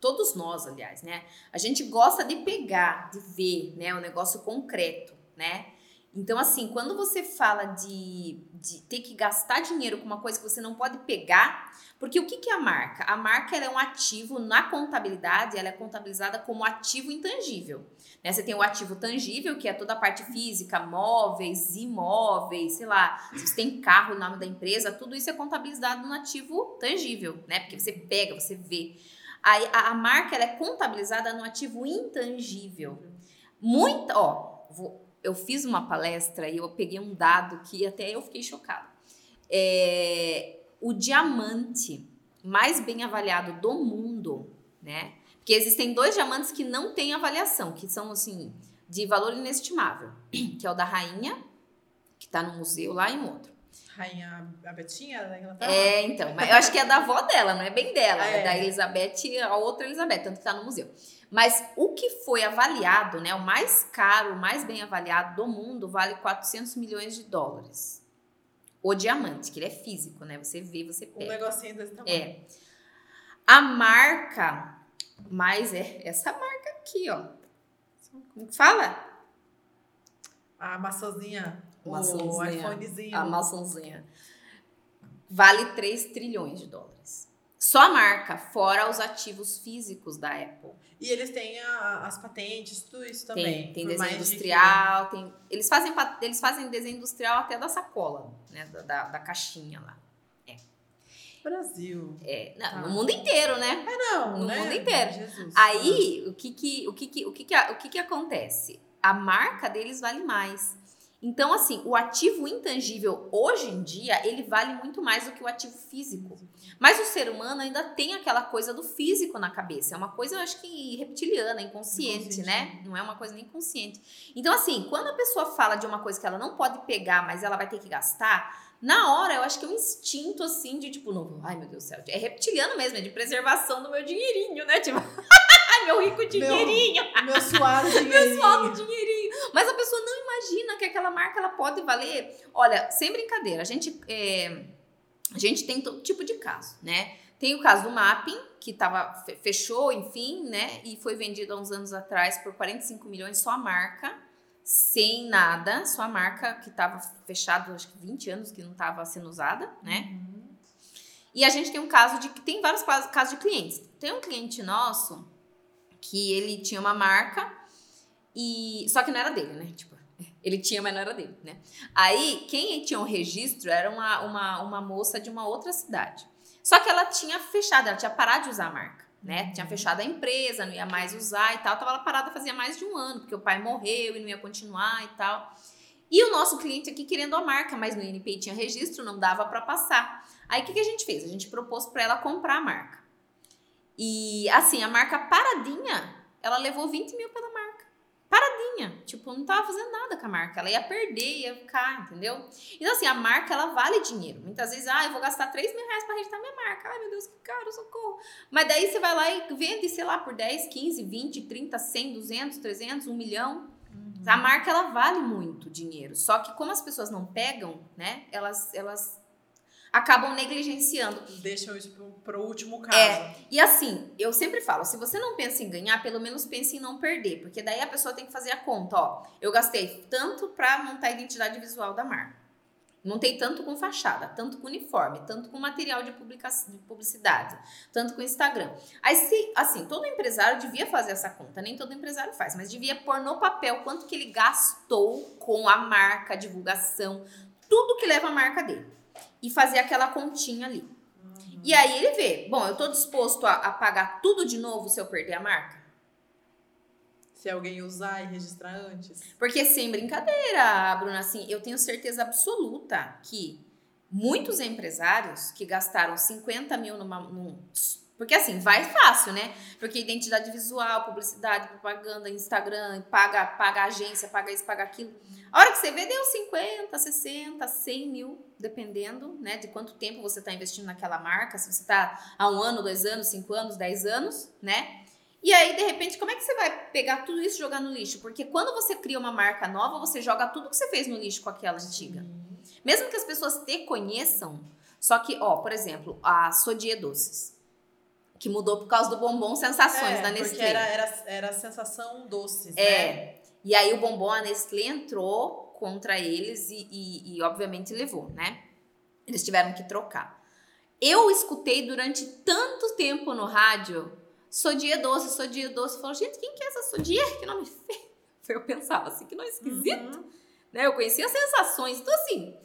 todos nós, aliás, né? A gente gosta de pegar, de ver, né? O um negócio concreto, né? Então, assim, quando você fala de, de ter que gastar dinheiro com uma coisa que você não pode pegar, porque o que, que é a marca? A marca é um ativo na contabilidade, ela é contabilizada como ativo intangível. Né? Você tem o ativo tangível, que é toda a parte física, móveis, imóveis, sei lá, se você tem carro, o nome da empresa, tudo isso é contabilizado no ativo tangível, né? Porque você pega, você vê. Aí a, a marca ela é contabilizada no ativo intangível. Muita, ó, vou eu fiz uma palestra e eu peguei um dado que até eu fiquei chocada. É, o diamante mais bem avaliado do mundo, né? Porque existem dois diamantes que não têm avaliação, que são assim de valor inestimável, que é o da rainha, que está no museu lá, e um outro. Rainha a Betinha da Inglaterra? É, então, mas eu acho que é da avó dela, não é bem dela, é, é da Elizabeth, a outra Elizabeth, tanto que está no museu. Mas o que foi avaliado, né, o mais caro, o mais bem avaliado do mundo, vale 400 milhões de dólares. o diamante, que ele é físico, né? Você vê, você Um pega. negocinho desse tamanho. É. A marca, mas é essa marca aqui, ó. Como que fala? A maçãzinha. Maçãzinha. O iPhonezinho. A maçãzinha. Vale 3 trilhões de dólares. Só a marca, fora os ativos físicos da Apple. E eles têm a- as patentes, tudo isso também. Tem, tem desenho mais de industrial, tem, eles, fazem, eles fazem desenho industrial até da sacola, né? Da, da, da caixinha lá. que- Brasil. É, não, Tá. No mundo inteiro, né? Não, No né? mundo inteiro. Jesus. Aí, o que que, o que que, o que que, o que que acontece? A marca deles vale mais. Então, assim, o ativo intangível, hoje em dia, ele vale muito mais do que o ativo físico. Mas o ser humano ainda tem aquela coisa do físico na cabeça. É uma coisa, eu acho que reptiliana, inconsciente, Inconsciente, né? Não é uma coisa nem consciente. Então, assim, quando a pessoa fala de uma coisa que ela não pode pegar, mas ela vai ter que gastar, na hora eu acho que é um instinto, assim, de tipo, não, ai meu Deus do céu. É reptiliano mesmo, é de preservação do meu dinheirinho, né? Tipo, meu rico dinheirinho. Meu suado Meu dinheirinho. suado dinheirinho. Mas a pessoa não imagina que aquela marca ela pode valer. Olha, sem brincadeira, a gente, é, a gente tem todo tipo de caso, né? Tem o caso do Mapping, que tava, fe- fechou, enfim, né? E foi vendido há uns anos atrás por 45 milhões só a marca, sem nada, só a marca que tava fechado, acho que 20 anos que não tava sendo usada, né? Uhum. E a gente tem um caso de que tem vários casos casos de clientes. Tem um cliente nosso que ele tinha uma marca e só que não era dele, né? Tipo, ele tinha, mas não era dele, né? Aí quem tinha um registro era uma, uma, uma moça de uma outra cidade. Só que ela tinha fechado, ela tinha parado de usar a marca, né? Tinha fechado a empresa, não ia mais usar e tal. Tava lá parada fazia mais de um ano, porque o pai morreu e não ia continuar e tal. E o nosso cliente aqui querendo a marca, mas no INPI tinha registro, não dava para passar. Aí o que, que a gente fez? A gente propôs para ela comprar a marca. E assim, a marca paradinha, ela levou 20 mil pela Paradinha. Tipo, não tava fazendo nada com a marca. Ela ia perder, ia ficar, entendeu? Então, assim, a marca, ela vale dinheiro. Muitas vezes, ah, eu vou gastar 3 mil reais pra registrar minha marca. Ai, meu Deus, que caro, socorro. Mas daí você vai lá e vende, sei lá, por 10, 15, 20, 30, 100, 200, 300, 1 milhão. Uhum. A marca ela vale muito dinheiro, só que como as pessoas não pegam, né? Elas elas acabam negligenciando. Deixa isso pro, pro último caso. É. E assim, eu sempre falo, se você não pensa em ganhar, pelo menos pense em não perder, porque daí a pessoa tem que fazer a conta, ó. Eu gastei tanto para montar a identidade visual da marca. Montei tanto com fachada, tanto com uniforme, tanto com material de, de publicidade, tanto com Instagram. Aí, se, assim, todo empresário devia fazer essa conta, nem todo empresário faz, mas devia pôr no papel quanto que ele gastou com a marca, a divulgação, tudo que leva a marca dele. E fazer aquela continha ali. Uhum. E aí ele vê, bom, eu tô disposto a, a pagar tudo de novo se eu perder a marca? Se alguém usar e registrar antes. Porque sem brincadeira, Bruna, assim, eu tenho certeza absoluta que muitos empresários que gastaram 50 mil numa. Num, porque assim, vai fácil, né? Porque identidade visual, publicidade, propaganda, Instagram, paga, paga a agência, paga isso, paga aquilo. A hora que você vê, deu 50, 60, 100 mil, dependendo, né? De quanto tempo você está investindo naquela marca. Se você está há um ano, dois anos, cinco anos, dez anos, né? E aí, de repente, como é que você vai pegar tudo isso e jogar no lixo? Porque quando você cria uma marca nova, você joga tudo que você fez no lixo com aquela antiga. Mesmo que as pessoas te conheçam, só que, ó, por exemplo, a Sodie Doces, que mudou por causa do bombom Sensações é, da porque Nestlé. era, era, era sensação doces, né? É. E aí o bombom, a Nestlé entrou contra eles e, e, e, obviamente levou, né? Eles tiveram que trocar. Eu escutei durante tanto tempo no rádio Sodie Doce, Sodie Doce. Falou, gente, quem que é essa Sodie? Que nome feio. Eu pensava assim, que nome esquisito. Uhum. Né? Eu conhecia as sensações. Então, assim,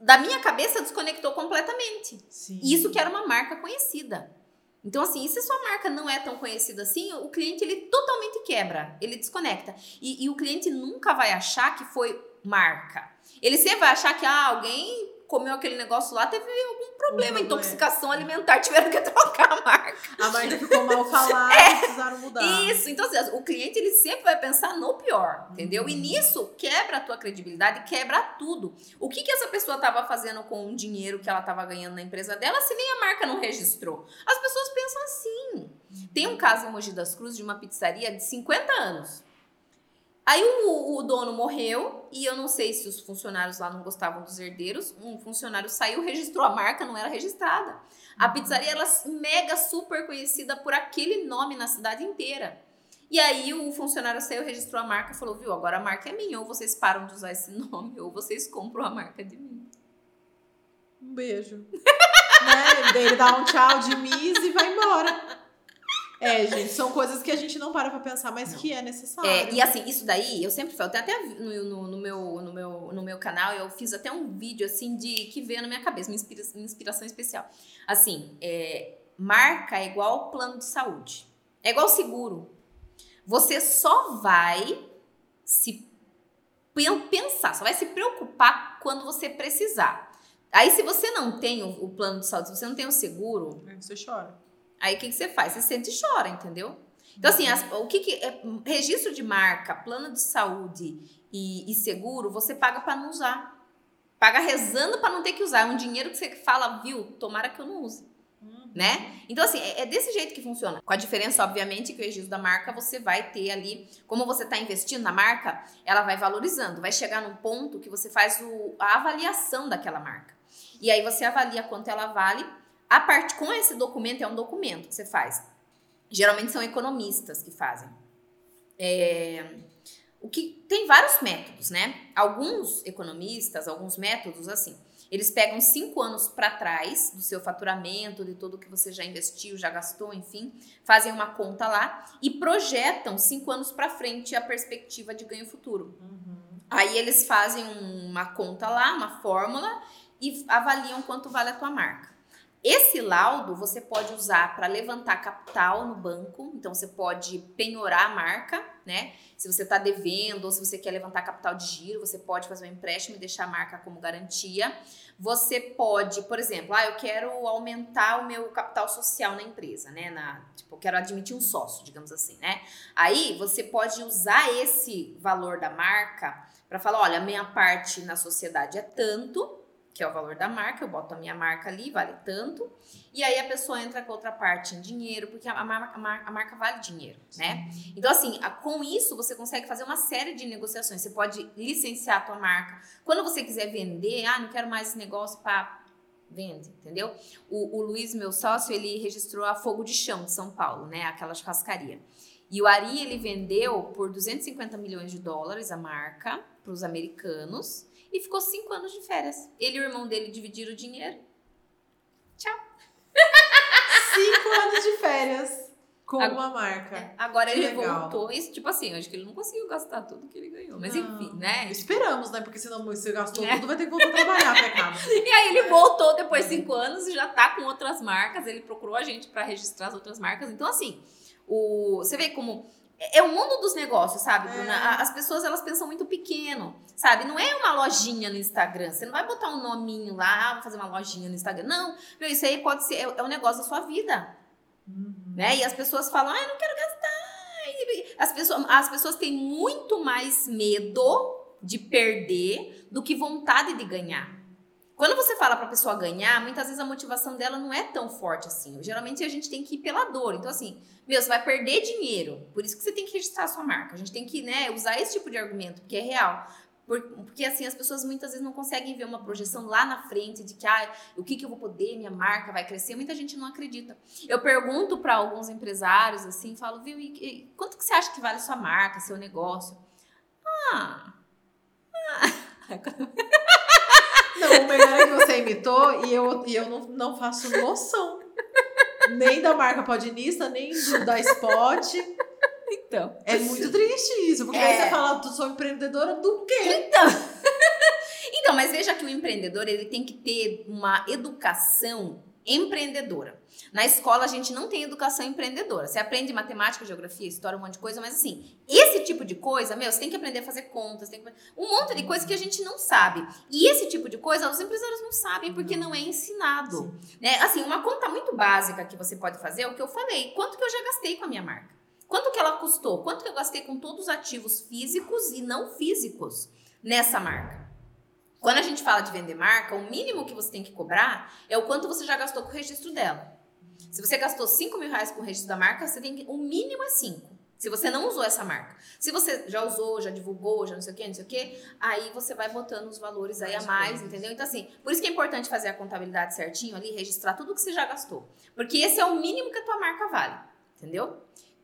da minha cabeça desconectou completamente. Sim. Isso que era uma marca conhecida. Então, assim, e se sua marca não é tão conhecida assim, o cliente ele totalmente quebra, ele desconecta. E, e o cliente nunca vai achar que foi marca. Ele sempre vai achar que ah, alguém comeu aquele negócio lá, teve algum problema, problema. intoxicação alimentar, tiveram que trocar a marca. A marca ficou mal falada, precisaram mudar. Isso, então assim, o cliente ele sempre vai pensar no pior, entendeu? E Uhum. nisso quebra a tua credibilidade, quebra tudo. O que que essa pessoa estava fazendo com o dinheiro que ela estava ganhando na empresa dela se nem a marca não registrou? As pessoas pensam assim. Tem um caso em Mogi das Cruzes de uma pizzaria de 50 anos. Aí o, o, dono morreu e eu não sei se os funcionários lá não gostavam dos herdeiros. Um funcionário saiu, registrou a marca, não era registrada. A pizzaria era mega super conhecida por aquele nome na cidade inteira. E aí o funcionário saiu, registrou a marca e falou: viu, agora a marca é minha, ou vocês param de usar esse nome, ou vocês compram a marca de mim. Um beijo. né? Ele dá um tchau de Miss e vai embora. É, gente, são coisas que a gente não para pra pensar, mas não. que é necessário. É, e assim, isso daí, eu sempre falo, até no, no, no, meu, no, meu, no meu canal, eu fiz até um vídeo, assim, de que veio na minha cabeça, uma inspiração, especial. Assim, é, marca é igual plano de saúde. É igual seguro. Você só vai se pensar, só vai se preocupar quando você precisar. Aí, se você não tem o, o plano de saúde, se você não tem o seguro. Você chora. Aí o que, que você faz? Você sente e chora, entendeu? Então, assim, as, o que, que é, registro de marca, plano de saúde e, e seguro, você paga para não usar. Paga rezando para não ter que usar. É um dinheiro que você fala, viu? Tomara que eu não use. Uhum. Né? Então, assim, é, é, desse jeito que funciona. Com a diferença, obviamente, que o registro da marca você vai ter ali, como você está investindo na marca, ela vai valorizando. Vai chegar num ponto que você faz o, a avaliação daquela marca. E aí você avalia quanto ela vale a parte com esse documento é um documento que você faz. Geralmente são economistas que fazem. É, o que tem vários métodos, né? Alguns economistas, alguns métodos assim, eles pegam cinco anos para trás do seu faturamento, de tudo que você já investiu, já gastou, enfim, fazem uma conta lá e projetam cinco anos para frente a perspectiva de ganho futuro. Uhum. Aí eles fazem uma conta lá, uma fórmula e avaliam quanto vale a tua marca. Esse laudo você pode usar para levantar capital no banco, então você pode penhorar a marca, né? Se você está devendo ou se você quer levantar capital de giro, você pode fazer um empréstimo e deixar a marca como garantia. Você pode, por exemplo, ah, eu quero aumentar o meu capital social na empresa, né? Na, tipo, eu quero admitir um sócio, digamos assim, né? Aí você pode usar esse valor da marca para falar, olha, minha parte na sociedade é tanto, que é o valor da marca, eu boto a minha marca ali, vale tanto, e aí a pessoa entra com outra parte em dinheiro, porque a marca, a marca, vale dinheiro, né? Então, assim, com isso você consegue fazer uma série de negociações. Você pode licenciar a tua marca. Quando você quiser vender, ah, não quero mais esse negócio para vende, entendeu? O, o Luiz, meu sócio, ele registrou a Fogo de Chão de São Paulo, né? Aquela churrascaria. E o Ari, ele vendeu por 250 milhões de dólares a marca para os americanos e ficou cinco anos de férias. Ele e o irmão dele dividiram o dinheiro. Tchau. Cinco anos de férias com agora, uma marca. É, agora que ele legal. voltou. Isso, tipo assim, acho que ele não conseguiu gastar tudo que ele ganhou. Mas não, enfim, né? Esperamos, né? Porque senão você gastou é. tudo, vai ter que voltar a trabalhar, pecado. e aí ele voltou depois de cinco anos e já tá com outras marcas. Ele procurou a gente para registrar as outras marcas. Então, assim, o, você vê como é o mundo dos negócios, sabe, Bruna? É. As pessoas elas pensam muito pequeno, sabe? Não é uma lojinha no Instagram. Você não vai botar um nominho lá, ah, fazer uma lojinha no Instagram. Não, meu, isso aí pode ser, é, é um negócio da sua vida. Uhum. Né? E as pessoas falam, ah, eu não quero gastar. As pessoas, as pessoas têm muito mais medo de perder do que vontade de ganhar. Quando você fala para a pessoa ganhar, muitas vezes a motivação dela não é tão forte assim. Geralmente a gente tem que ir pela dor. Então, assim, meu, você vai perder dinheiro. Por isso que você tem que registrar a sua marca. A gente tem que né, usar esse tipo de argumento, porque é real. Porque assim, as pessoas muitas vezes não conseguem ver uma projeção lá na frente de que, ah, o que, que eu vou poder, minha marca vai crescer. Muita gente não acredita. Eu pergunto para alguns empresários assim, falo, viu, e, e, quanto que você acha que vale sua marca, seu negócio? Ah. ah. Não, o melhor é que você imitou e eu, e eu não, não faço noção. Nem da marca Podinista, nem do, da Spot. Então. É muito triste isso, porque é. aí você fala, tu sou empreendedora do quê? Então. então, mas veja que o empreendedor ele tem que ter uma educação empreendedora. Na escola a gente não tem educação empreendedora. Você aprende matemática, geografia, história, um monte de coisa, mas assim, esse tipo de coisa, meu, você tem que aprender a fazer contas, tem que... um monte de coisa que a gente não sabe. E esse tipo de coisa os empresários não sabem porque não é ensinado. Né? Assim, uma conta muito básica que você pode fazer é o que eu falei. Quanto que eu já gastei com a minha marca? Quanto que ela custou? Quanto que eu gastei com todos os ativos físicos e não físicos nessa marca? Quando a gente fala de vender marca, o mínimo que você tem que cobrar é o quanto você já gastou com o registro dela. Se você gastou 5 mil reais com o registro da marca, você tem que, o mínimo é 5. Se você não usou essa marca. Se você já usou, já divulgou, já não sei o quê, não sei o quê, aí você vai botando os valores aí a mais, entendeu? Então, assim, por isso que é importante fazer a contabilidade certinho ali, registrar tudo que você já gastou. Porque esse é o mínimo que a tua marca vale, entendeu?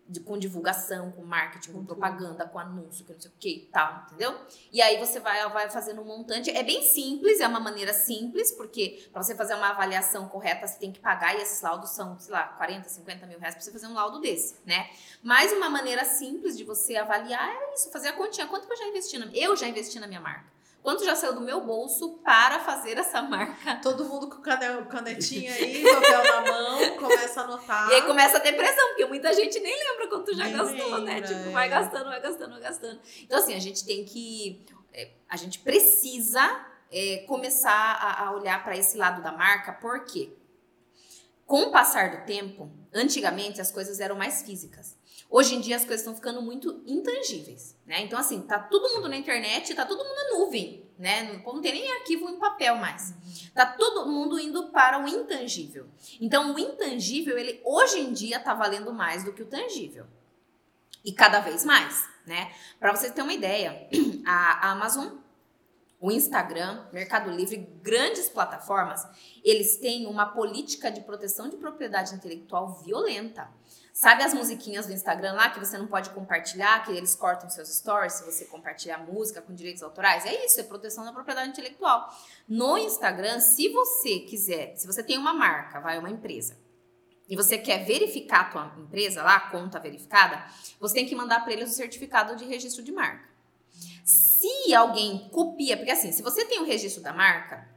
De, com divulgação, com marketing, com propaganda, com anúncio, com não sei o que e tal, entendeu? E aí você vai, vai fazendo um montante. É bem simples, é uma maneira simples, porque para você fazer uma avaliação correta, você tem que pagar, e esses laudos são, sei lá, 40, 50 mil reais para você fazer um laudo desse, né? Mas uma maneira simples de você avaliar é isso, fazer a continha. Quanto que eu já investi na Eu já investi na minha marca. Quanto já saiu do meu bolso para fazer essa marca? Todo mundo com canetinha aí, papel na mão, começa a anotar. E aí começa a depressão, porque muita gente nem lembra quanto já nem gastou, né? lembra, né? Tipo, é. vai gastando, vai gastando, vai gastando. Então, assim, a gente tem que. É, a gente precisa é, começar a, a olhar para esse lado da marca, por quê? Com o passar do tempo, antigamente as coisas eram mais físicas. Hoje em dia as coisas estão ficando muito intangíveis, né? Então, assim, tá todo mundo na internet, tá todo mundo na nuvem, né? Não tem nem arquivo em papel mais. Tá todo mundo indo para o intangível. Então, o intangível, ele hoje em dia tá valendo mais do que o tangível. E cada vez mais, né? Para você ter uma ideia, a Amazon, o Instagram, Mercado Livre, grandes plataformas, eles têm uma política de proteção de propriedade intelectual violenta. Sabe as musiquinhas do Instagram lá que você não pode compartilhar, que eles cortam seus stories se você compartilhar música com direitos autorais? É isso, é proteção da propriedade intelectual. No Instagram, se você quiser, se você tem uma marca, vai uma empresa, e você quer verificar a tua empresa lá, a conta verificada, você tem que mandar para eles o certificado de registro de marca. Se alguém copia, porque assim, se você tem o registro da marca,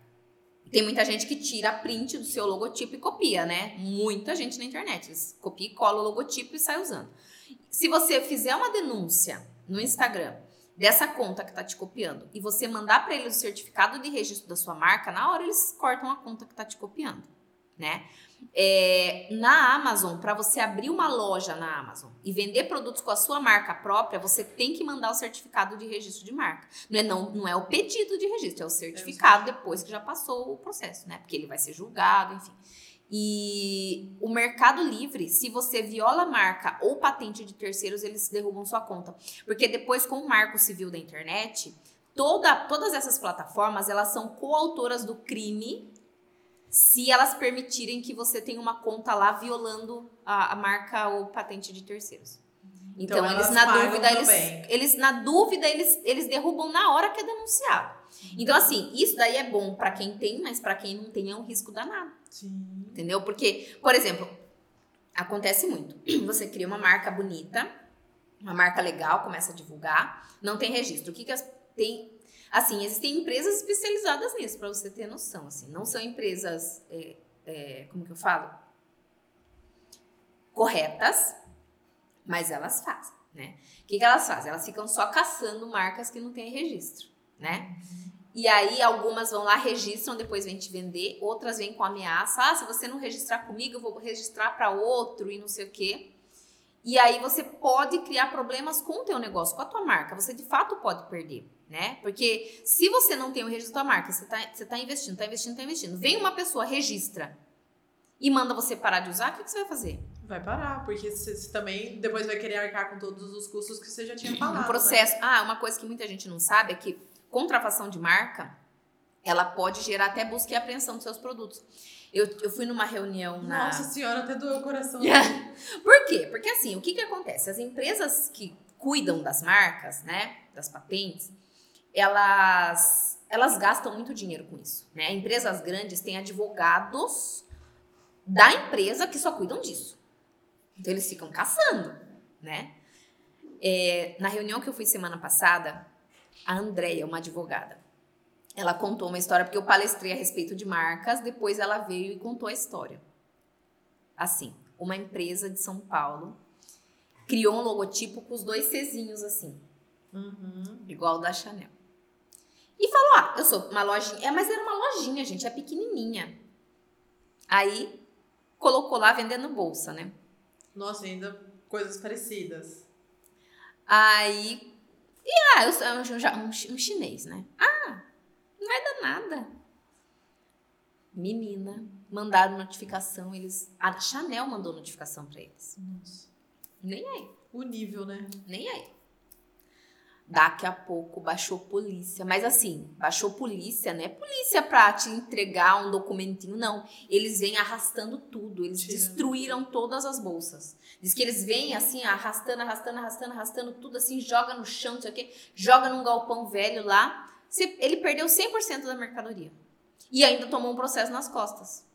tem muita gente que tira print do seu logotipo e copia, né? Muita gente na internet. Eles copia e cola o logotipo e sai usando. Se você fizer uma denúncia no Instagram dessa conta que tá te copiando e você mandar para eles o certificado de registro da sua marca, na hora eles cortam a conta que tá te copiando, né? É, na Amazon, para você abrir uma loja na Amazon e vender produtos com a sua marca própria, você tem que mandar o certificado de registro de marca. Não é, não, não é o pedido de registro, é o certificado depois que já passou o processo, né? Porque ele vai ser julgado, enfim. E o Mercado Livre, se você viola marca ou patente de terceiros, eles derrubam sua conta. Porque depois, com o marco civil da internet, toda, todas essas plataformas, elas são coautoras do crime se elas permitirem que você tenha uma conta lá violando a, a marca ou patente de terceiros. Então, então eles na dúvida, eles, eles, na dúvida eles, eles derrubam na hora que é denunciado. Então assim, isso daí é bom para quem tem, mas para quem não tem é um risco danado. Sim. Entendeu? Porque, por exemplo, acontece muito. Você cria uma marca bonita, uma marca legal, começa a divulgar, não tem registro. O que que as, tem Assim, existem empresas especializadas nisso, para você ter noção. Assim, não são empresas, é, é, como que eu falo? Corretas, mas elas fazem, né? O que, que elas fazem? Elas ficam só caçando marcas que não têm registro, né? E aí algumas vão lá, registram, depois vêm te vender, outras vêm com ameaça. Ah, se você não registrar comigo, eu vou registrar para outro e não sei o quê. E aí você pode criar problemas com o teu negócio, com a tua marca. Você de fato pode perder né? Porque se você não tem o registro da marca, você está você tá investindo, está investindo, está investindo. Vem uma pessoa, registra e manda você parar de usar, o que, que você vai fazer? Vai parar, porque você, também depois vai querer arcar com todos os custos que você já tinha falado. Um processo. Né? Ah, uma coisa que muita gente não sabe é que contrafação de marca ela pode gerar até busca e apreensão dos seus produtos. Eu, eu fui numa reunião na. Nossa senhora, até doeu o coração. Por quê? Porque assim, o que, que acontece? As empresas que cuidam das marcas, né? Das patentes, elas, elas gastam muito dinheiro com isso. Né? Empresas grandes têm advogados da empresa que só cuidam disso. Então eles ficam caçando, né? É, na reunião que eu fui semana passada, a Andrea, uma advogada, ela contou uma história, porque eu palestrei a respeito de marcas, depois ela veio e contou a história. Assim, uma empresa de São Paulo criou um logotipo com os dois Czinhos assim, uhum. igual o da Chanel. E falou: Ah, eu sou uma lojinha. É, mas era uma lojinha, gente, é pequenininha. Aí colocou lá vendendo bolsa, né? Nossa, ainda coisas parecidas. Aí. E ah, eu sou um, um, um chinês, né? Ah, não vai dar nada. Menina, mandaram notificação, eles. A Chanel mandou notificação para eles. Nossa. Nem aí. O nível, né? Nem aí. Daqui a pouco baixou polícia. Mas assim, baixou polícia, não é polícia pra te entregar um documentinho, não. Eles vêm arrastando tudo. Eles Tirando. destruíram todas as bolsas. Diz que eles vêm assim, arrastando, arrastando, arrastando, arrastando tudo assim, joga no chão, não sei o quê, joga num galpão velho lá. Ele perdeu 100% da mercadoria. E ainda tomou um processo nas costas.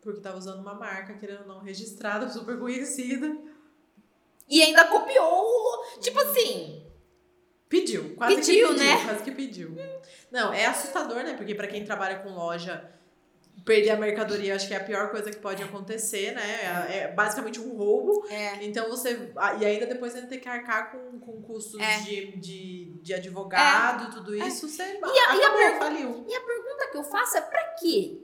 Porque tava usando uma marca, querendo ou não, registrada, super conhecida. E ainda copiou. Tipo assim, Pediu, quase Pediu, que pediu, né? quase que pediu. Não, é assustador, né? Porque pra quem trabalha com loja, perder a mercadoria acho que é a pior coisa que pode acontecer, né? É, é basicamente um roubo. é, Então você. E ainda depois ainda ter que arcar com, com custos É. de, de, de advogado, tudo isso, você e a acabou, pergunta- faliu. E a pergunta que eu faço é pra quê?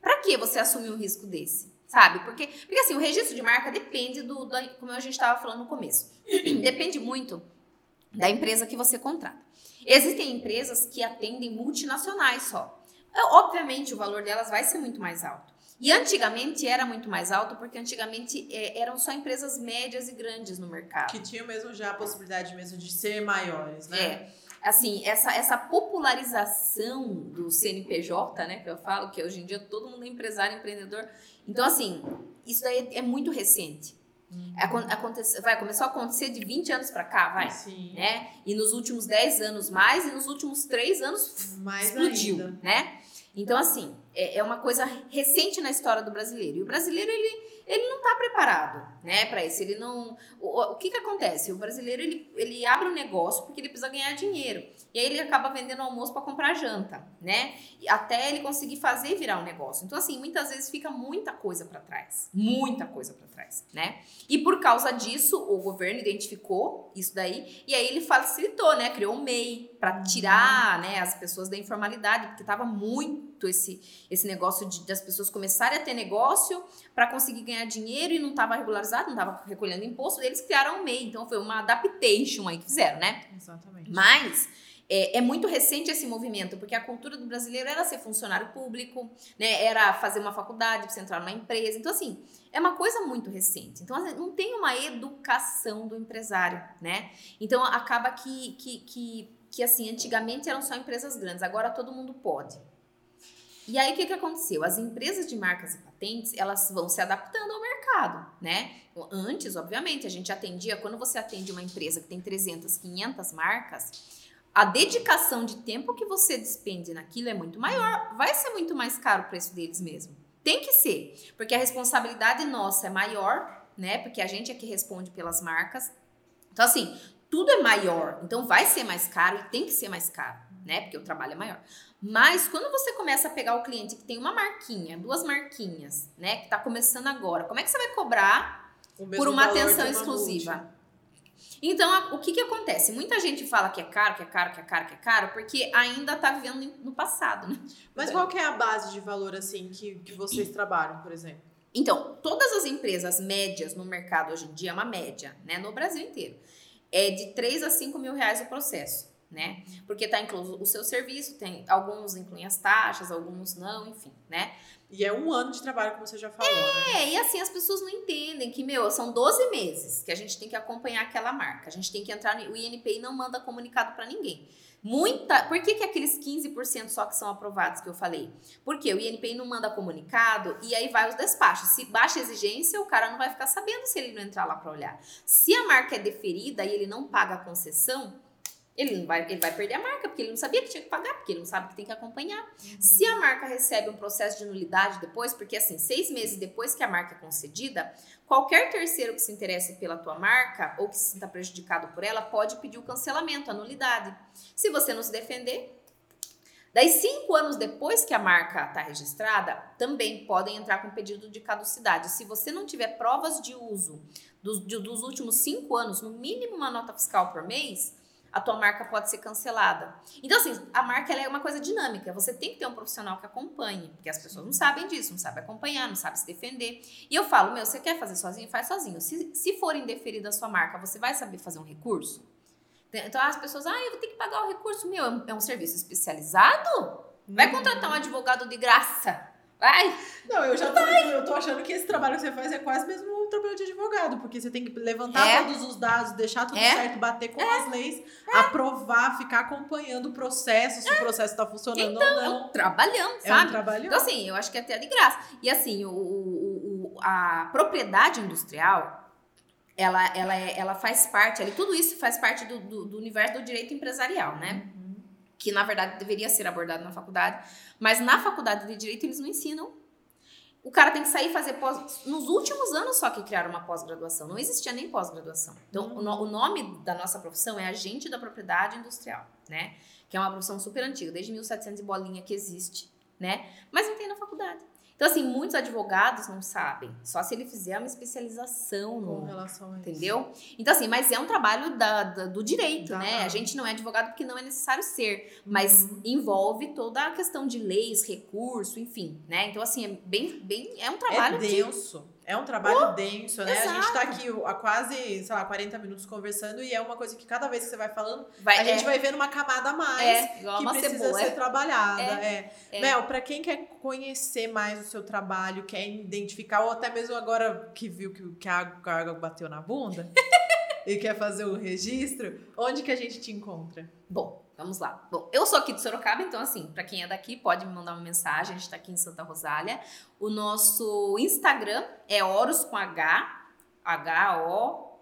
Pra que você assumir um risco desse? Sabe? Porque, porque assim, o registro de marca depende do, da- como a gente estava falando no começo. depende muito da empresa que você contrata. Existem empresas que atendem multinacionais só. É, Obviamente, o valor delas vai ser muito mais alto. E antigamente era muito mais alto, porque antigamente é, eram só empresas médias e grandes no mercado. Que tinham mesmo já a possibilidade mesmo de ser maiores, né? É. Assim, essa, essa popularização do CNPJ, né, que eu falo, que hoje em dia todo mundo é empresário, empreendedor. Então, assim, isso daí é muito recente. Uhum. Acon- acontece- vai, começou a acontecer de 20 anos pra cá, vai. Sim. Né? E nos últimos 10 anos mais, e nos últimos 3 anos Mais explodiu, ainda. né? Então, assim, é, é uma coisa recente na história do brasileiro. E o brasileiro, ele, ele não está preparado, né, para isso. Ele não... O, o- que que acontece? O brasileiro, ele, ele abre um negócio porque ele precisa ganhar dinheiro. E aí ele acaba vendendo almoço para comprar janta, né? E Até ele conseguir fazer virar um negócio. Então, assim, muitas vezes fica muita coisa para trás. Muita coisa para trás, né? E por causa disso, o governo identificou isso daí e aí ele facilitou, né? Criou um MEI para tirar, né, as pessoas da informalidade, porque tava muito esse esse negócio de, das pessoas começarem a ter negócio para conseguir ganhar dinheiro e não tava regularizado, não tava recolhendo imposto, eles criaram um MEI. Então foi uma adaptation aí que fizeram, né? Exatamente. Mas é, é muito recente esse movimento, porque a cultura do brasileiro era ser funcionário público, né? Era fazer uma faculdade para você entrar numa empresa. Então, assim, é uma coisa muito recente. Então, assim, não tem uma educação do empresário, né? Então, acaba que, que, que, que assim, antigamente eram só empresas grandes, agora todo mundo pode. E aí, o que, que aconteceu? As empresas de marcas e patentes, elas vão se adaptando ao mercado, né? Antes, obviamente, a gente atendia, quando você atende uma empresa que tem 300, 500 marcas, a dedicação de tempo que você despende naquilo é muito maior, vai ser muito mais caro o preço deles mesmo. Tem que ser, porque a responsabilidade nossa é maior, né? Porque a gente é que responde pelas marcas. Então, assim, tudo é maior, então vai ser mais caro e tem que ser mais caro, né? Porque o trabalho é maior. Mas quando você começa a pegar o cliente que tem uma marquinha, duas marquinhas, né? Que tá começando agora, como é que você vai cobrar por uma atenção uma exclusiva. multi. Então, o que que acontece? Muita gente fala que é caro, que é caro, que é caro, que é caro, porque ainda tá vivendo no passado, né? Mas qual que é a base de valor, assim, que, que vocês trabalham, por exemplo? Então, todas as empresas médias no mercado hoje em dia, é uma média, né? No Brasil inteiro, é de 3 a 5 mil reais o processo, né? Porque tá incluso o seu serviço, tem alguns incluem as taxas, alguns não, enfim, né? E é um ano de trabalho, como você já falou, né? É, e assim as pessoas não entendem que, meu, são 12 meses que a gente tem que acompanhar aquela marca. A gente tem que entrar no o INPI não manda comunicado pra ninguém. Muita, por que, que aqueles 15% só que são aprovados que eu falei? Porque o INPI não manda comunicado e aí vai os despachos. Se baixa a exigência, o cara não vai ficar sabendo se ele não entrar lá pra olhar. Se a marca é deferida e ele não paga a concessão, ele não vai, ele vai perder a marca, porque ele não sabia que tinha que pagar, porque ele não sabe que tem que acompanhar. Se a marca recebe um processo de nulidade depois, porque assim, seis meses depois que a marca é concedida, qualquer terceiro que se interesse pela tua marca ou que se sinta prejudicado por ela pode pedir o cancelamento, a nulidade. Se você não se defender, daí cinco anos depois que a marca está registrada, também podem entrar com pedido de caducidade. Se você não tiver provas de uso dos, de- dos últimos cinco anos, no mínimo uma nota fiscal por mês, a tua marca pode ser cancelada. Então, assim, a marca é uma coisa dinâmica. Você tem que ter um profissional que acompanhe, porque as pessoas não sabem disso, não sabem acompanhar, não sabem se defender. E eu falo, meu, você quer fazer sozinho? Faz sozinho. Se, se for indeferida a sua marca, você vai saber fazer um recurso? Então, as pessoas, ah, eu vou ter que pagar o recurso. Meu, é um, é um serviço especializado? Vai contratar um advogado de graça Vai! Não, eu já tô, eu tô achando que esse trabalho que você faz é quase mesmo um trabalho de advogado, porque você tem que levantar É. todos os dados, deixar tudo É. certo, bater com as leis, aprovar, ficar acompanhando o processo, se o processo tá funcionando ou não. Trabalhando, É um Então, sabe? trabalho. Então, assim, eu acho que é até de graça. E assim, o, o- a propriedade industrial, ela, ela, é- ela faz parte, ali, tudo isso faz parte do, do- do universo do direito empresarial, né? Que na verdade deveria ser abordado na faculdade. Mas na faculdade de direito eles não ensinam. O cara tem que sair e fazer pós. Nos últimos anos só que criaram uma pós-graduação. Não existia nem pós-graduação. Então, o, no- o nome da nossa profissão é agente da propriedade industrial, né? Que é uma profissão super antiga, desde 1700 e bolinha que existe, né? Mas não tem na faculdade. Então, assim, muitos advogados não sabem. Só se ele fizer uma especialização Com no, relação a isso. Entendeu? Então, assim, mas é um trabalho da, da- do direito, Da- né? A gente não é advogado porque não é necessário ser, mas Uhum. envolve toda a questão de leis, recurso, enfim, né? Então, assim, é bem, bem, é um trabalho É de... É um trabalho denso, né? A gente exato. tá aqui há quase, sei lá, 40 minutos conversando e é uma coisa que cada vez que você vai falando, Vai, a gente é, vai vendo uma camada a mais é, que precisa cebola. ser é. trabalhada. É. É. Mel, pra quem quer conhecer mais o seu trabalho, quer identificar, ou até mesmo agora que viu que, que a água bateu na bunda e quer fazer o registro, onde que a gente te encontra? Bom, vamos lá. Bom, eu sou aqui de Sorocaba, então, assim, pra quem é daqui, pode me mandar uma mensagem. A gente tá aqui em Santa Rosália. O nosso Instagram é Horus com H, H-O-R-U-S,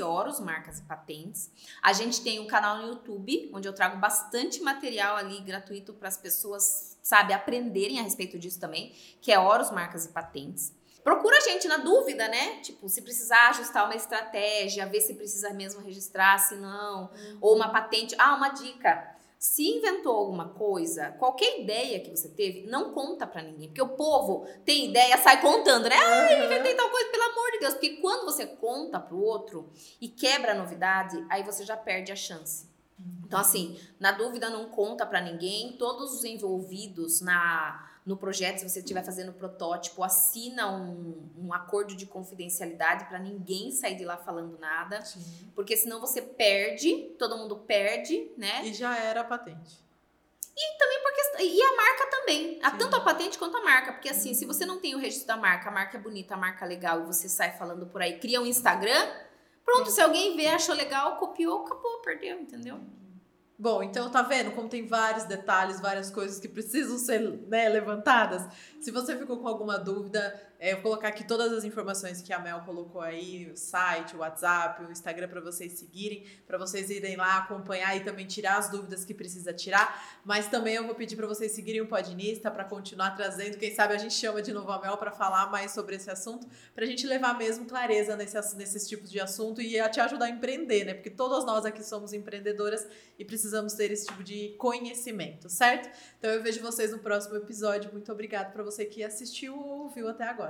Horus, marcas e patentes. A gente tem um canal no YouTube, onde eu trago bastante material ali gratuito para as pessoas, sabe, aprenderem a respeito disso também, que é Horus, marcas e patentes. Procura a gente na dúvida, né? Tipo, se precisar ajustar uma estratégia, ver se precisa mesmo registrar, se não, ou uma patente. Ah, uma dica. Se inventou alguma coisa, qualquer ideia que você teve, não conta pra ninguém. Porque o povo tem ideia, sai contando, né? Ah, eu inventei tal coisa, pelo amor de Deus. Porque quando você conta pro outro e quebra a novidade, aí você já perde a chance. Então, assim, na dúvida, não conta pra ninguém. Todos os envolvidos na, no projeto, se você estiver fazendo protótipo, assina um, um acordo de confidencialidade pra ninguém sair de lá falando nada. Porque senão você perde, todo mundo perde, né? E já era a patente. Porque- E a marca também. A Sim. tanto a patente quanto a marca. Porque assim, se você não tem o registro da marca, a marca é bonita, a marca é legal, e você sai falando por aí, cria um Instagram, pronto, se alguém vê, achou legal, copiou, acabou, perdeu, entendeu? Bom, então tá vendo como tem vários detalhes, várias coisas que precisam ser né, levantadas? Se você ficou com alguma dúvida, é, eu vou colocar aqui todas as informações que a Mel colocou aí, o site, o WhatsApp, o Instagram para vocês seguirem, para vocês irem lá acompanhar e também tirar as dúvidas que precisa tirar. Mas também eu vou pedir para vocês seguirem o Podinista para continuar trazendo, quem sabe a gente chama de novo a Mel para falar mais sobre esse assunto, para a gente levar mesmo clareza nesse, nesses tipos de assunto e te ajudar a empreender, né? Porque todas nós aqui somos empreendedoras e precisamos ter esse tipo de conhecimento, certo? Então eu vejo vocês no próximo episódio. Muito obrigada para você que assistiu ou ouviu até agora.